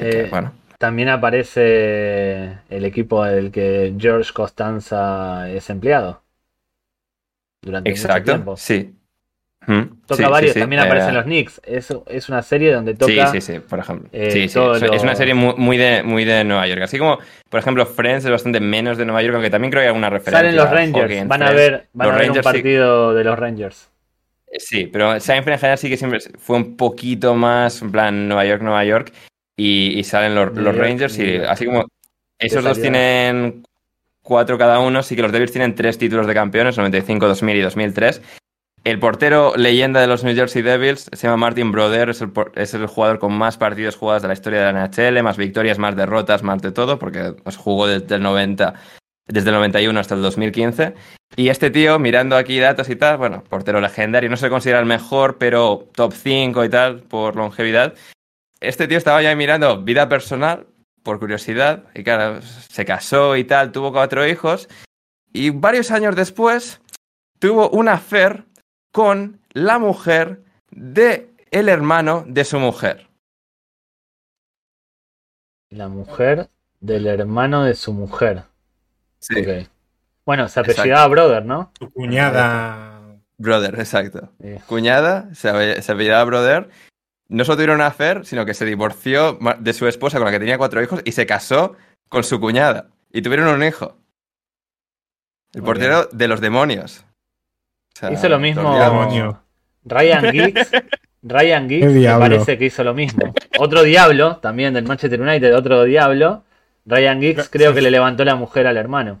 Eh, bueno. También aparece el equipo del que George Costanza es empleado durante Exacto, mucho tiempo. Sí. Toca varios, también aparecen eh, los Knicks. Es, es una serie donde toca. Sí, sí, sí, por ejemplo. Eh. Es una serie muy, de, muy de Nueva York. Así como, por ejemplo, Friends es bastante menos de Nueva York, aunque también creo que hay alguna referencia. Salen los Rangers. Van a ver, van a ver un partido de los Rangers. Sí, pero Seinfeld en general sí que siempre fue un poquito más, en plan, Nueva York, Nueva York. Y, salen los, los Rangers y así como esos dos tienen cuatro cada uno. Sí que los Devils tienen tres títulos de campeones, 95, 2000 y 2003. El portero leyenda de los New Jersey Devils se llama Martin Broder, es el, es el, jugador con más partidos jugados de la historia de la NHL, más victorias, más derrotas, más de todo, porque pues, jugó desde el 90, desde el 91 hasta el 2015. Y este tío, mirando aquí datos y tal, bueno, portero legendario, no se considera el mejor, pero top 5 y tal por longevidad. Este tío estaba ya mirando vida personal por curiosidad, y claro, se casó y tal, tuvo cuatro hijos, y varios años después tuvo una affair con la mujer de el hermano de su mujer. La mujer del hermano de su mujer. Sí. Bueno, se apellidaba Brother, ¿no? Su cuñada. Brother, exacto. Cuñada, se, se apellidaba Brother no solo tuvieron una affair, sino que se divorció de su esposa con la que tenía cuatro hijos y se casó con su cuñada. Y tuvieron un hijo. El portero de los demonios. hizo lo mismo Ryan Giggs. [laughs] Ryan Giggs parece que hizo lo mismo. Otro diablo, también del Manchester United, otro diablo. Ryan Giggs creo que le levantó la mujer al hermano.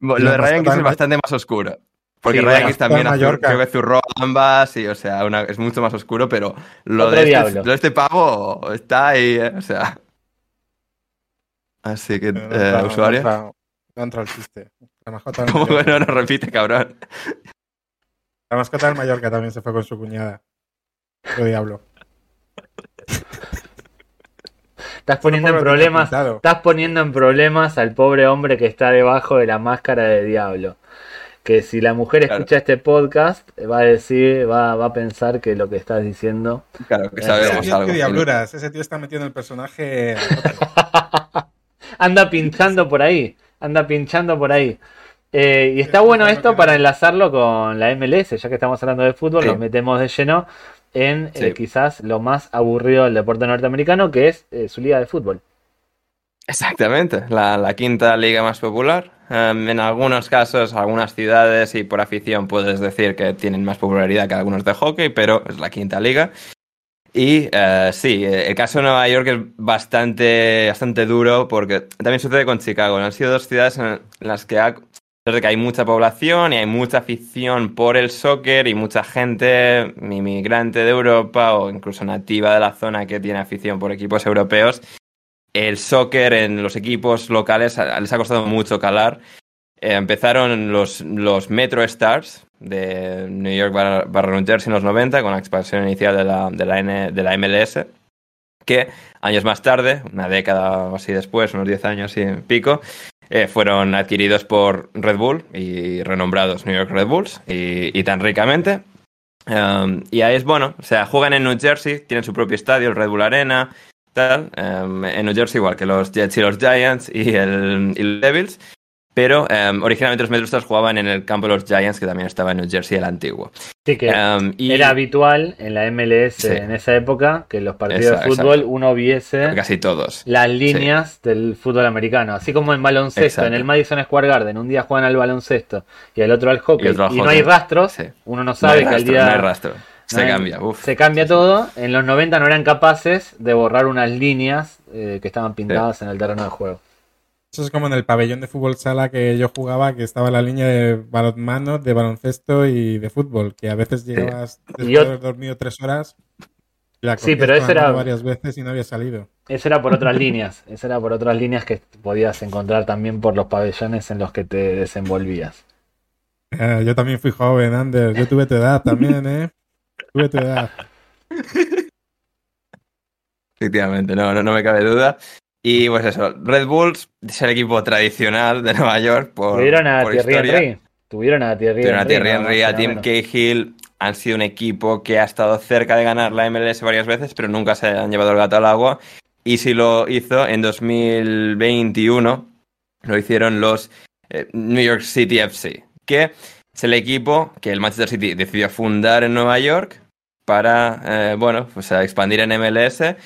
Lo de Ryan Giggs es bastante más oscuro. Porque Ryan también creo que zurró ambas y, o sea, es mucho más oscuro, pero lo de, este, de, este, pavo está ahí, ¿eh? o sea. Así que, eh, usuario. No entra, el chiste. La mascota ¿Cómo que no, [laughs] no repite, cabrón? La mascota del Mallorca también se fue con su cuñada. Qué diablo. Estás poniendo en problemas. Estás poniendo en problemas al pobre hombre que está debajo de la máscara de diablo que si la mujer escucha este podcast va a decir, va, va, a pensar que lo que estás diciendo. Claro, que sabemos ese algo. diabluras, ese tío está metiendo el personaje. [laughs] anda pinchando por ahí, anda pinchando por ahí. Eh, y está bueno esto para enlazarlo con la MLS, ya que estamos hablando de fútbol, nos metemos de lleno en eh, quizás lo más aburrido del deporte norteamericano, que es eh, su liga de fútbol. Exactamente, la, quinta liga más popular. Em, en algunos casos, algunas ciudades y por afición puedes decir que tienen más popularidad que algunos de hockey, pero es la quinta liga. Y eh, sí, el caso de Nueva York es bastante, bastante duro porque también sucede con Chicago. Han sido dos ciudades en las que, que hay mucha población y hay mucha afición por el soccer y mucha gente inmigrante de Europa o incluso nativa de la zona que tiene afición por equipos europeos el soccer en los equipos locales les ha costado mucho calar. Eh, empezaron los, Metro Stars de New York barra, New Jersey en los 90 con la expansión inicial de la, MLS, que años más tarde, una década o así después, unos 10 años y pico, eh, fueron adquiridos por Red Bull y renombrados New York Red Bulls y, y tan ricamente. Um, y ahí es bueno, o sea, juegan en New Jersey, tienen su propio estadio, el Red Bull Arena, tal. Um, en New Jersey, igual que los Jets y los Giants y, el, y los Devils. Pero um, originalmente los Metrostars jugaban en el campo de los Giants, que también estaba en New Jersey, el antiguo. Sí, que um, y... era habitual en la MLS sí. en esa época que los partidos exacto, de fútbol exacto. uno viese casi todos las líneas sí. del fútbol americano. Así como en baloncesto, exacto. en el Madison Square Garden, un día juegan al baloncesto y el otro al hockey, y, y no hay rastros, sí. uno no sabe no que al día. No hay rastro. Se cambia. Uf. Se cambia todo. En los 90 no eran capaces de borrar unas líneas eh, que estaban pintadas en el terreno de juego. Eso es como en el pabellón de fútbol sala que yo jugaba, que estaba la línea de balonmano, de baloncesto y de fútbol, que a veces llegabas sí. después yo... de haber dormido tres horas. La sí, pero eso era varias veces y no había salido. Eso era por otras [laughs] líneas, eso era por otras líneas que podías encontrar también por los pabellones en los que te desenvolvías. Eh, yo también fui joven, Anders. Yo tuve tu edad también, ¿eh? Tuve tu edad. Efectivamente, no, no, no me cabe duda. Y pues eso, Red Bulls es el equipo tradicional de Nueva York por, Tuvieron a por Thierry historia. Henry. Tuvieron a Thierry Tuvieron a. Thierry Henry, a Tim Cahill. Han sido un equipo que ha estado cerca de ganar la MLS varias veces, pero nunca se han llevado el gato al agua. Y si lo hizo en 2021, lo hicieron los eh, New York City FC, que es el equipo que el Manchester City decidió fundar en Nueva York para, eh, bueno, pues a expandir en MLS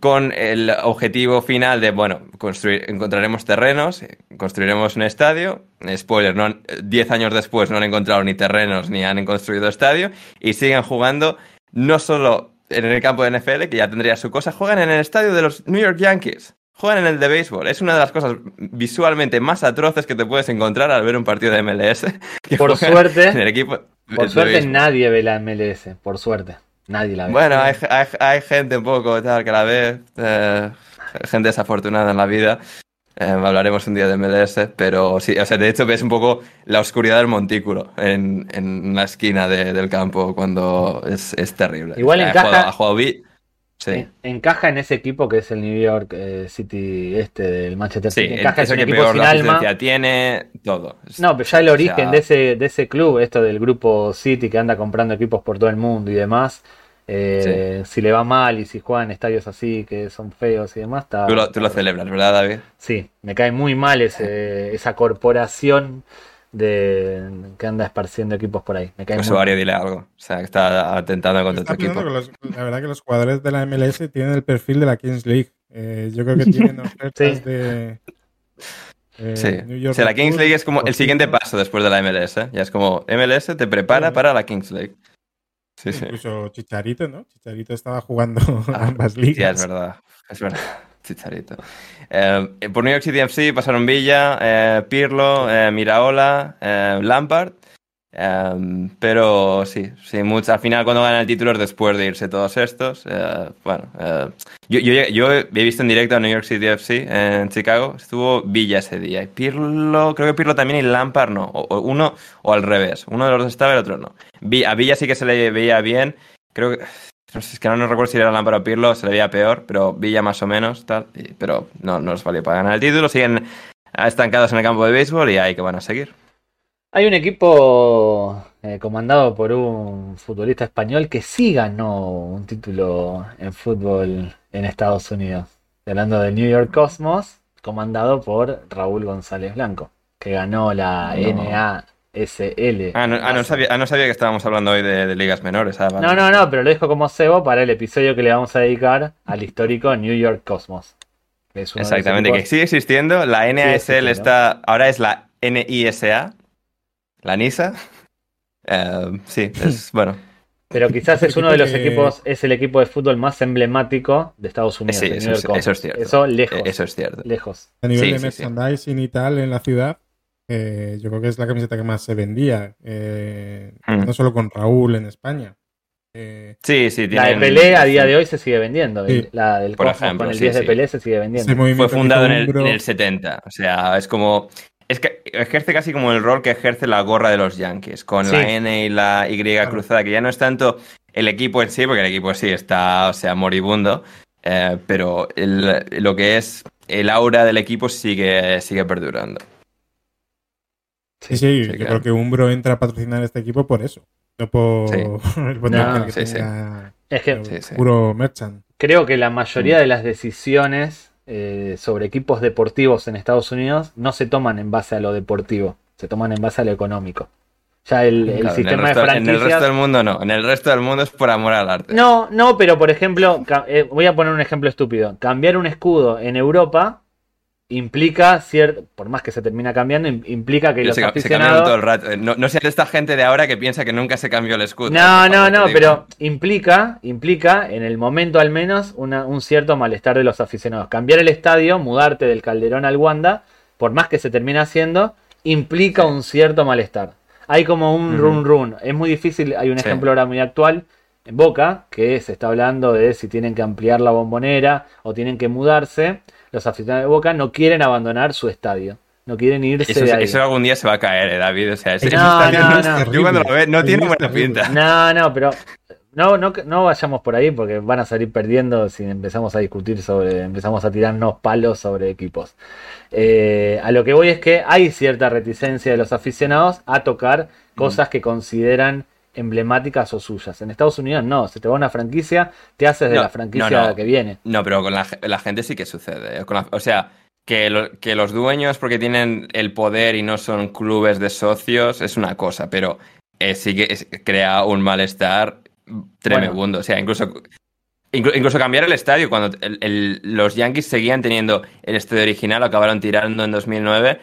con el objetivo final de, bueno, construir, encontraremos terrenos, construiremos un estadio. Spoiler, no, 10 años después no han encontrado ni terrenos ni han construido estadio y siguen jugando no solo en el campo de NFL, que ya tendría su cosa, juegan en el estadio de los New York Yankees. Juegan en el de béisbol. Es una de las cosas visualmente más atroces que te puedes encontrar al ver un partido de MLS. [laughs] por suerte, en el equipo por suerte nadie ve la MLS, por suerte. Nadie la ve. Bueno, hay, hay, hay gente un poco tal que la ve, eh, gente desafortunada en la vida. Eh, hablaremos un día de MLS, pero sí, o sea, de hecho ves un poco la oscuridad del montículo en, en la esquina de, del campo cuando es, es terrible. Igual o sea, encaja, ha jugado, ha jugado sí. en, encaja en ese equipo que es el New York eh, City este del Manchester sí, City. Encaja es en el un que equipo peor sin alma. tiene todo. No, pero ya el origen o sea... de, ese, de ese club, esto del grupo City que anda comprando equipos por todo el mundo y demás, eh, sí. Si le va mal y si juegan estadios así que son feos y demás, está. Tú lo, tú lo celebras, ¿verdad, David? Sí, me cae muy mal ese, esa corporación de que anda esparciendo equipos por ahí. Me cae Usuario, dile algo. O sea, que está atentando contra está tu equipo. Los, la verdad que los jugadores de la MLS tienen el perfil de la Kings League. Eh, yo creo que [laughs] tienen ofertas sí. de. Eh, sí. New York o sea, la Kings League es como el siguiente paso después de la MLS. ¿eh? Ya es como MLS te prepara sí. para la Kings League. Sí, Incluso sí. Chicharito, ¿no? Chicharito estaba jugando [laughs] ah, ambas ligas. Sí, es verdad. Es verdad. Chicharito. Eh, por New York City FC pasaron Villa, eh, Pirlo, eh, Miraola, Lampard. pero sí, sí mucho, al final cuando ganan el título es después de irse todos estos. bueno, yo, yo, yo, he visto en directo a New York City FC en Chicago. Estuvo Villa ese día. Y Pirlo, creo que Pirlo también y Lampard no. O, o uno o al revés. Uno de los dos estaba y el otro no. A Villa sí que se le veía bien. Creo que no sé, es que no, no recuerdo si era Lampard o Pirlo, se le veía peor, pero Villa más o menos, tal, y, pero no, no les valió para ganar el título, siguen estancados en el campo de béisbol y ahí que van a seguir. Hay un equipo eh, comandado por un futbolista español que sí ganó un título en fútbol en Estados Unidos. Hablando del New York Cosmos, comandado por Raúl González Blanco, que ganó la no. NA SL. Ah no, ah, no, sabía, ah, no sabía que estábamos hablando hoy de, de ligas menores. Ah, vale. No, no, no, pero lo dejo como cebo para el episodio que le vamos a dedicar al histórico New York Cosmos. Que es Exactamente, que sigue existiendo. La NASL está. Ahora es la NISA. La NISA. Uh, sí, es [laughs] bueno. Pero quizás es uno de los [laughs] equipos, es el equipo de fútbol más emblemático de Estados Unidos. Sí, eso, es, eso, es cierto. Eso lejos. Eso es cierto. Lejos. A nivel sí, de merchandising sí, y tal en la ciudad, eh, yo creo que es la camiseta que más se vendía. Eh, mm. No solo con Raúl en España. Eh, Sí, sí, La de tienen- Pelé a día de hoy se sigue vendiendo. Sí. La del Por ejemplo, con el sí, 10 de sí. Pelé se sigue vendiendo. Fue fundado en el, en el 70. O sea, es como. Es que ejerce casi como el rol que ejerce la gorra de los Yankees, con Sí. la N y la Y cruzada, que ya no es tanto el equipo en sí, porque el equipo sí está, o sea, moribundo, eh, pero el- lo que es el aura del equipo sigue, sigue perdurando. Sí, sí, sí, yo claro. creo que Umbro entra a patrocinar este equipo por eso. No por Sí. [laughs] el potencial No, que sí, sí. tenga Es que el Sí, sí. puro merchant. creo que la mayoría de las decisiones eh, sobre equipos deportivos en Estados Unidos no se toman en base a lo deportivo, se toman en base a lo económico. Ya el, el Claro, el sistema resto, de en el franquicias. resto del mundo no. En el resto del mundo es por amor al arte. No, no, pero por ejemplo, eh, voy a poner un ejemplo estúpido. Cambiar un escudo en Europa implica cierto, por más que se termina cambiando, im- implica que Se, los se aficionados todo el rato. Eh, No, no sean de esta gente de ahora que piensa que nunca se cambió el escudo. No, no, no, pero implica, implica, en el momento al menos, una- un cierto malestar de los aficionados. Cambiar el estadio, mudarte del Calderón al Wanda, por más que se termine haciendo, implica un cierto malestar. Hay como un Ujú. run run. Es muy difícil, hay un Sí. ejemplo ahora muy actual en Boca, que se está hablando de si tienen que ampliar la bombonera o tienen que mudarse. Los aficionados de Boca no quieren abandonar su estadio. No quieren irse Eso, de ahí. eso algún día se va a caer, eh, David. O sea, ese- No, ese estadio no, no. terrible. Yo cuando lo veo, no Es tiene buena terrible. pinta. No, no, pero no, no, no vayamos por ahí porque van a salir perdiendo si empezamos a discutir sobre, empezamos a tirarnos palos sobre equipos. Eh, a lo que voy es que hay cierta reticencia de los aficionados a tocar cosas que consideran emblemáticas o suyas. En Estados Unidos no, se te va una franquicia, te haces de No, la franquicia no, no. que viene. No, pero con la, ge- la gente sí que sucede. eh, con la- o sea, que, lo- que los dueños, porque tienen el poder y no son clubes de socios, es una cosa, pero eh, sí que es- crea un malestar tremendo. O sea, incluso, inclu- incluso cambiar el estadio, cuando el- el- los Yankees seguían teniendo el estadio original, lo acabaron tirando en 2009,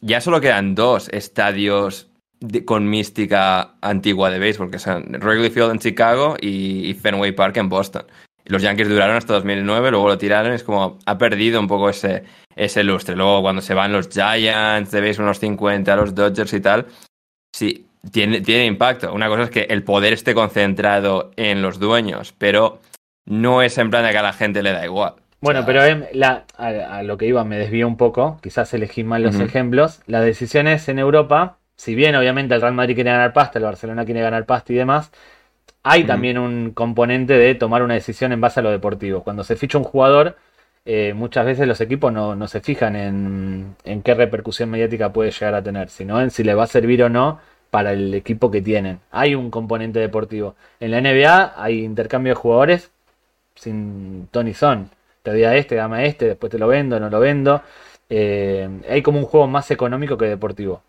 ya solo quedan dos estadios de- con mística antigua de béisbol, que son Wrigley Field en Chicago y, y Fenway Park en Boston. Los Yankees duraron hasta 2009, luego lo tiraron, es como ha perdido un poco ese, ese lustre. Luego cuando se van los Giants de béisbol los 50, los Dodgers y tal, sí, tiene, tiene impacto. Una cosa es que el poder esté concentrado en los dueños, pero no es en plan de que a la gente le da igual. Bueno, pero em, la- a, a lo que iba me desvío un poco, quizás elegí mal los Ujú. ejemplos. Las decisiones en Europa, si bien obviamente el Real Madrid quiere ganar pasta, el Barcelona quiere ganar pasta y demás, hay también un componente de tomar una decisión en base a lo deportivo. Cuando se ficha un jugador, eh, muchas veces los equipos no, no se fijan en, en qué repercusión mediática puede llegar a tener, sino en si le va a servir o no para el equipo que tienen. Hay un componente deportivo. En la NBA hay intercambio de jugadores sin Tony Son. Te doy a este, dame a este, después te lo vendo, no lo vendo. Eh, hay como un juego más económico que deportivo,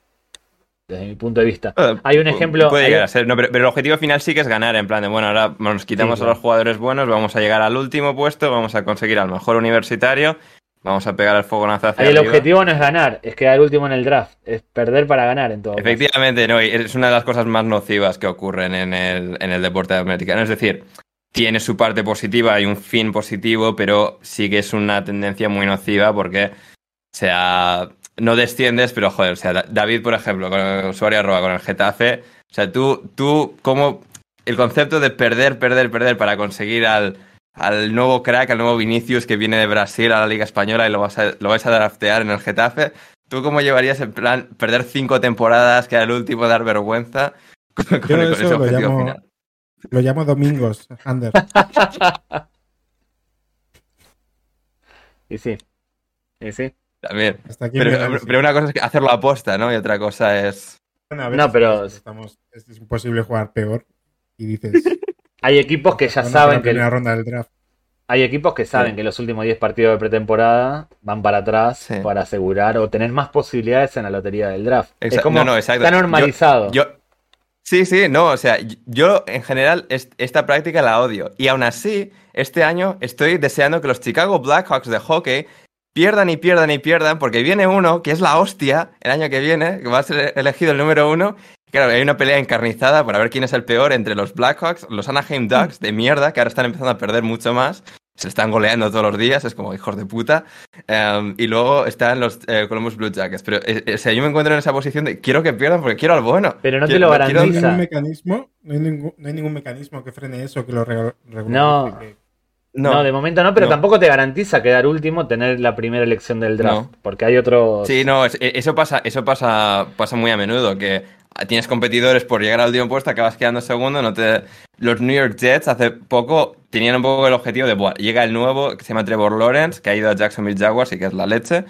desde mi punto de vista. Hay un ejemplo- Puede hay- llegar a ser, no, pero, pero el objetivo final sí que es ganar, en plan de, bueno, ahora nos quitamos Sí, a los jugadores buenos, vamos a llegar al último puesto, vamos a conseguir al mejor universitario, vamos a pegar el fogonazo hacia el arriba. objetivo no es ganar, es quedar último en el draft, es perder para ganar en todo caso. Efectivamente, no, y es una de las cosas más nocivas que ocurren en el, en el deporte americano. Es decir, tiene su parte positiva y un fin positivo, pero sí que es una tendencia muy nociva porque, o sea, no desciendes, pero joder, o sea, Da- David, por ejemplo, con el usuario arroba, con el Getafe, o sea, tú, tú, como el concepto de perder, perder, perder para conseguir al, al nuevo crack, al nuevo Vinicius que viene de Brasil a la Liga Española y lo, vas a, lo vais a draftear en el Getafe, ¿tú cómo llevarías en plan perder cinco temporadas, que era el último, dar vergüenza [laughs] con, con- Yo con eso ese lo objetivo llamo- final? Lo llamo Domingos, Ander. [laughs] Y sí, y sí. También. Hasta aquí Pero, una cosa es que hacerlo a posta, ¿no? Y otra cosa es... Bueno, a ver, No, pero- estamos, es, es imposible jugar peor. Y dices. [laughs] Hay equipos que ya "Bueno, saben que primera ronda del draft. hay equipos que saben Sí. que los últimos 10 partidos de pretemporada van para atrás Sí. para asegurar o tener más posibilidades en la lotería del draft. Es Exa- como no, no, exacto. está normalizado. Yo, sí, sí, no, o sea, yo en general est- esta práctica la odio. Y aún así, este año estoy deseando que los Chicago Blackhawks de hockey pierdan y pierdan y pierdan, porque viene uno que es la hostia el año que viene, que va a ser elegido el número uno. Claro, hay una pelea encarnizada para ver quién es el peor entre los Blackhawks, los Anaheim Ducks de mierda, que ahora están empezando a perder mucho más, se están goleando todos los días, es como hijos de puta. Um, y luego están los eh, Columbus Blue Jackets. Pero eh, eh, o sea, yo me encuentro en esa posición de quiero que pierdan porque quiero al bueno. Pero no te lo quiero- No hay garantiza. ningún mecanismo, no hay ningún, no hay ningún mecanismo que frene eso, que lo re- regularice, No. que- No, de momento no, pero no. tampoco te garantiza quedar último, tener la primera elección del draft. No. Porque hay otros. Sí, no, e- eso pasa, eso pasa, pasa muy a menudo, que tienes competidores por llegar al último puesto, acabas quedando segundo, no te... Los New York Jets hace poco tenían un poco el objetivo de, "Buah, llega el nuevo, que se llama Trevor Lawrence, que ha ido a Jacksonville Jaguars y que es la leche.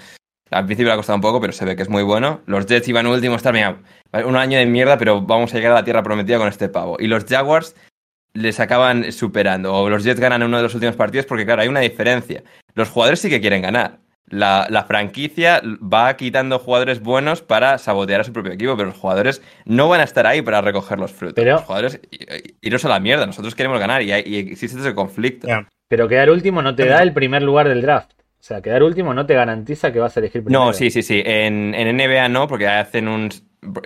Al principio le ha costado un poco, pero se ve que es muy bueno. Los Jets iban últimos, tal, mira, un año de mierda, pero vamos a llegar a la tierra prometida con este pavo. Y los Jaguars les acaban superando, o los Jets ganan uno de los últimos partidos, porque claro, hay una diferencia. Los jugadores sí que quieren ganar. La, la franquicia va quitando jugadores buenos para sabotear a su propio equipo, pero los jugadores no van a estar ahí para recoger los frutos. Pero- Los jugadores, iros a la mierda, nosotros queremos ganar y, hay- y existe ese conflicto. Pero quedar último no te da el primer lugar del draft. O sea, quedar último no te garantiza que vas a elegir primero. No, sí, sí, sí. En, en NBA no, porque hacen un.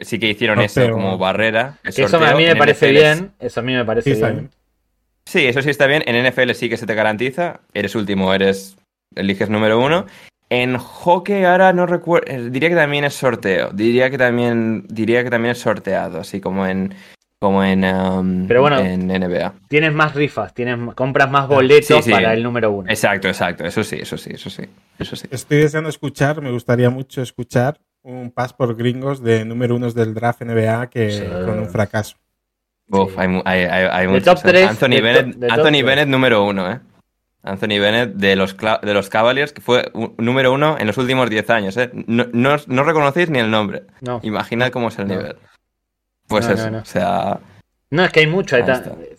Sí que hicieron eso Sorteo. como barrera. eso a mí me parece NFL bien. Eso a mí me parece Sí, bien. bien. Sí, eso sí está bien. En NFL sí que se te garantiza. Eres último, eres. Eliges número uno. En hockey ahora no recuerdo. Diría que también es sorteo. Diría que también. Diría que también es sorteado, así como en. Como en. um, Pero bueno. En NBA. Tienes más rifas, tienes, compras más boletos Sí, sí. para el número uno. Exacto, exacto. Eso sí, eso sí, eso sí. Eso sí. Estoy deseando escuchar, me gustaría mucho escuchar un pass por gringos de número unos del draft NBA que Sí. con un fracaso. Uf, hay, hay, hay, hay De muchos, top tres, Anthony de Bennett, top- de top Anthony. Bennett número uno, ¿eh? Anthony Bennett de los, de los Cavaliers, que fue un- número uno en los últimos 10 años, ¿eh? No, no, no reconocéis ni el nombre. No. Imaginad cómo es el No. nivel. Pues No, eso, no, no. o sea... No, es que hay mucho. hay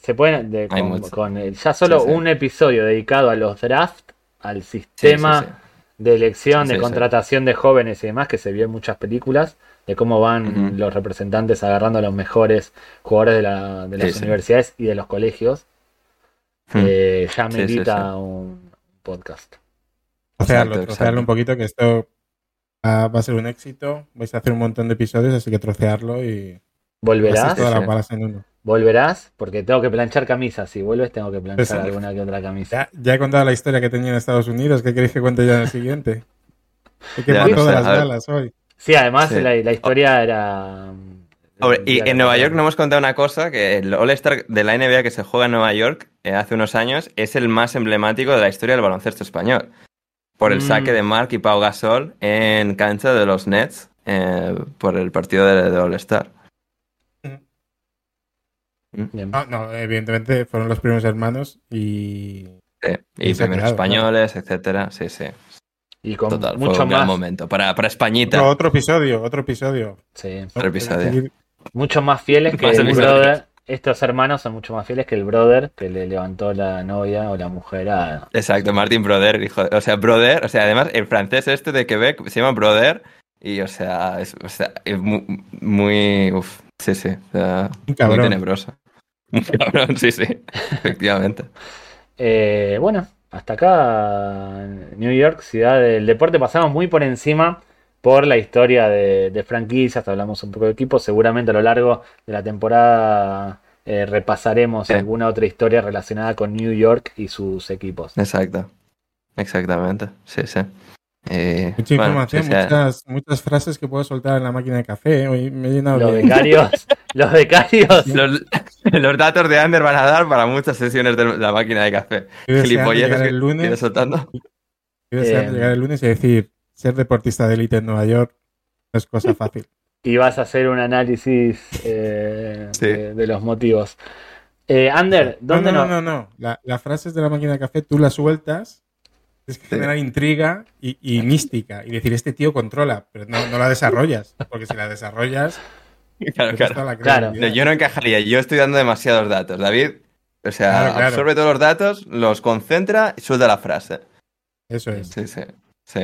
se pueden. de- Hay con, mucho. con el- ya solo Sí, sí. un episodio dedicado a los draft, al sí, sistema sí, sí. De elección, Sí, de sí, sí. contratación de jóvenes y demás, que se vio en muchas películas, de cómo van los representantes agarrando a los mejores jugadores de, la- de las Sí, sí. universidades y de los colegios. Hmm. eh, ya sí. un podcast. Trocearlo, Exacto, trocearlo un poquito, que esto ah, va a ser un éxito. Vais a hacer un montón de episodios, así que trocearlo y ¿Volverás? todas las balas en uno. ¿Volverás? Porque tengo que planchar camisas. Si vuelves, tengo que planchar alguna que otra camisa. Ya, ya he contado la historia que tenía en Estados Unidos, ¿qué queréis que cuente ya en el siguiente? He quemado no todas sé, las balas hoy. Sí, además Sí. la, la historia era. Hombre, y en Nueva York no hemos contado una cosa, que el All-Star de la NBA que se juega en Nueva York eh, hace unos años es el más emblemático de la historia del baloncesto español. Por el Mm. saque de Mark y Pau Gasol en cancha de los Nets eh, por el partido de, de All-Star. Bien. No, no, evidentemente fueron los primeros hermanos y Sí, Y primeros quedado, españoles, etcétera. Sí, sí. Y con Total, fue mucho un gran más. momento. Para, para Españita. otro, otro episodio, otro episodio. Sí. Otro episodio. Mucho más fieles que Más el episodios. brother. Estos hermanos son mucho más fieles que el brother que le levantó la novia o la mujer a. Exacto, Martin Broder, hijo de- O sea, Broder, o sea, además el francés este de Quebec se llama Broder. Y, o sea, es, o sea, es mu- muy. uf, sí, sí. muy. [laughs] Un cabrón, sí, sí. [laughs] Efectivamente. Eh, bueno, hasta acá New York, ciudad del deporte, pasamos muy por encima por la historia de, de franquicias, hablamos un poco de equipos, seguramente a lo largo de la temporada eh, repasaremos Sí. alguna otra historia relacionada con New York y sus equipos. Exacto. Exactamente. Sí, sí. Eh, Mucha bueno, información, sí. muchas, muchas frases que puedo soltar en la máquina de café. Hoy me he llenado Los de... becarios, [laughs] los becarios. Los, los datos de Ander van a dar para muchas sesiones de la máquina de café. Gilipolleces el lunes, soltando. Eh, llegar el lunes y decir, ser deportista de élite en Nueva York no es cosa fácil. [laughs] y vas a hacer un análisis eh, Sí. de, de los motivos. Eh, Ander, No, ¿dónde no, no, no, no. La- las frases de la máquina de café tú las sueltas, tienes que Sí. generar intriga y, y mística y decir, este tío controla, pero no, no la desarrollas, porque si la desarrollas, [laughs] Claro, claro. cuesta la Claro. No, credibilidad. yo no encajaría, yo estoy dando demasiados datos. David, o sea, Claro, claro. absorbe todos los datos, los concentra y suelta la frase. Eso es. Sí, sí. Sí,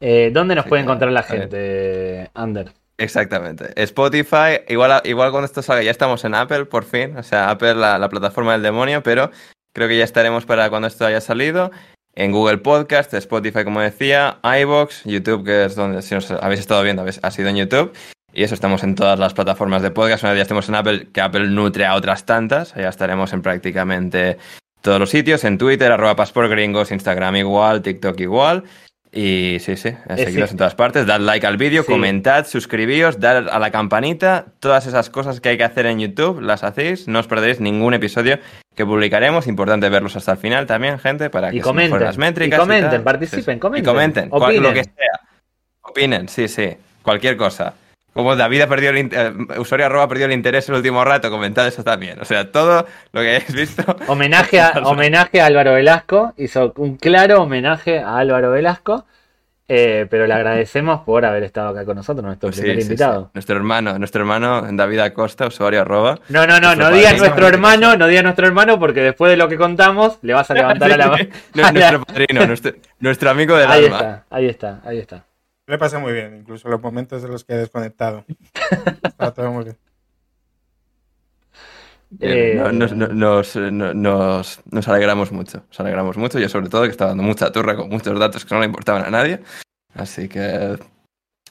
eh, ¿dónde nos Sí, puede encontrar la gente, Ander? exactamente. Spotify, igual, igual cuando esto salga, ya estamos en Apple, por fin. O sea, Apple, la, la plataforma del demonio, pero creo que ya estaremos para cuando esto haya salido. En Google Podcast, Spotify, como decía, iBox, YouTube, que es donde si os habéis estado viendo, ha sido en YouTube. Y eso estamos en todas las plataformas de podcast. Una vez ya estemos en Apple, que Apple nutre a otras tantas. Ya estaremos en prácticamente todos los sitios, en Twitter, arroba pasportgringos, Instagram igual, TikTok igual. Y sí, sí, seguidnos en todas partes, dad like al vídeo, comentad, suscribíos, dad a la campanita, todas esas cosas que hay que hacer en YouTube, las hacéis, no os perderéis ningún episodio que publicaremos, importante verlos hasta el final también, gente, para que y comenten, las métricas. Y comenten, participen, comenten. Y comenten, lo que sea. Opinen, sí, sí, cualquier cosa. Como David ha perdido el eh, usuario arroba ha perdido el interés el último rato, comentad eso también. O sea, todo lo que hayáis visto. [laughs] Homenaje a, [laughs] homenaje a Álvaro Velasco. Hizo un claro homenaje a Álvaro Velasco. Eh, pero le agradecemos por haber estado acá con nosotros, nuestro pues primer invitado. Nuestro hermano, nuestro hermano David Acosta, usuario arroba. No, no, no, no digas nuestro hermano, no digas nuestro hermano, porque después de lo que contamos, le vas a levantar [laughs] a la mano. nuestro padrino, nuestro, amigo del ahí alma. Está, ahí está, ahí está. Me pasa muy bien, incluso los momentos en los que he desconectado. [laughs] Está todo muy bien. Eh, nos, nos, alegramos mucho, nos alegramos mucho. Yo sobre todo que estaba dando mucha turra con muchos datos que no le importaban a nadie. Así que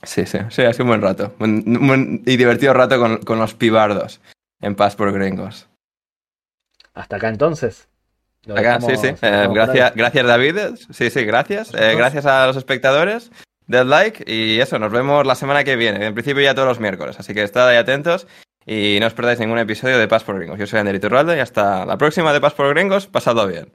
sí, sí, sí, ha sido un buen rato. y divertido rato con, los pibardos en Paz por Gringos. Hasta acá entonces. Acá, sí, sí. Eh, gracias, gracias David. Sí, sí, gracias. Eh, gracias a los espectadores. Dead like y eso, nos vemos la semana que viene. En principio ya todos los miércoles, así que estad ahí atentos y no os perdáis ningún episodio de Paz por Gringos. Yo soy Ander Iturralde y hasta la próxima de Paz por Gringos. Pasadlo bien.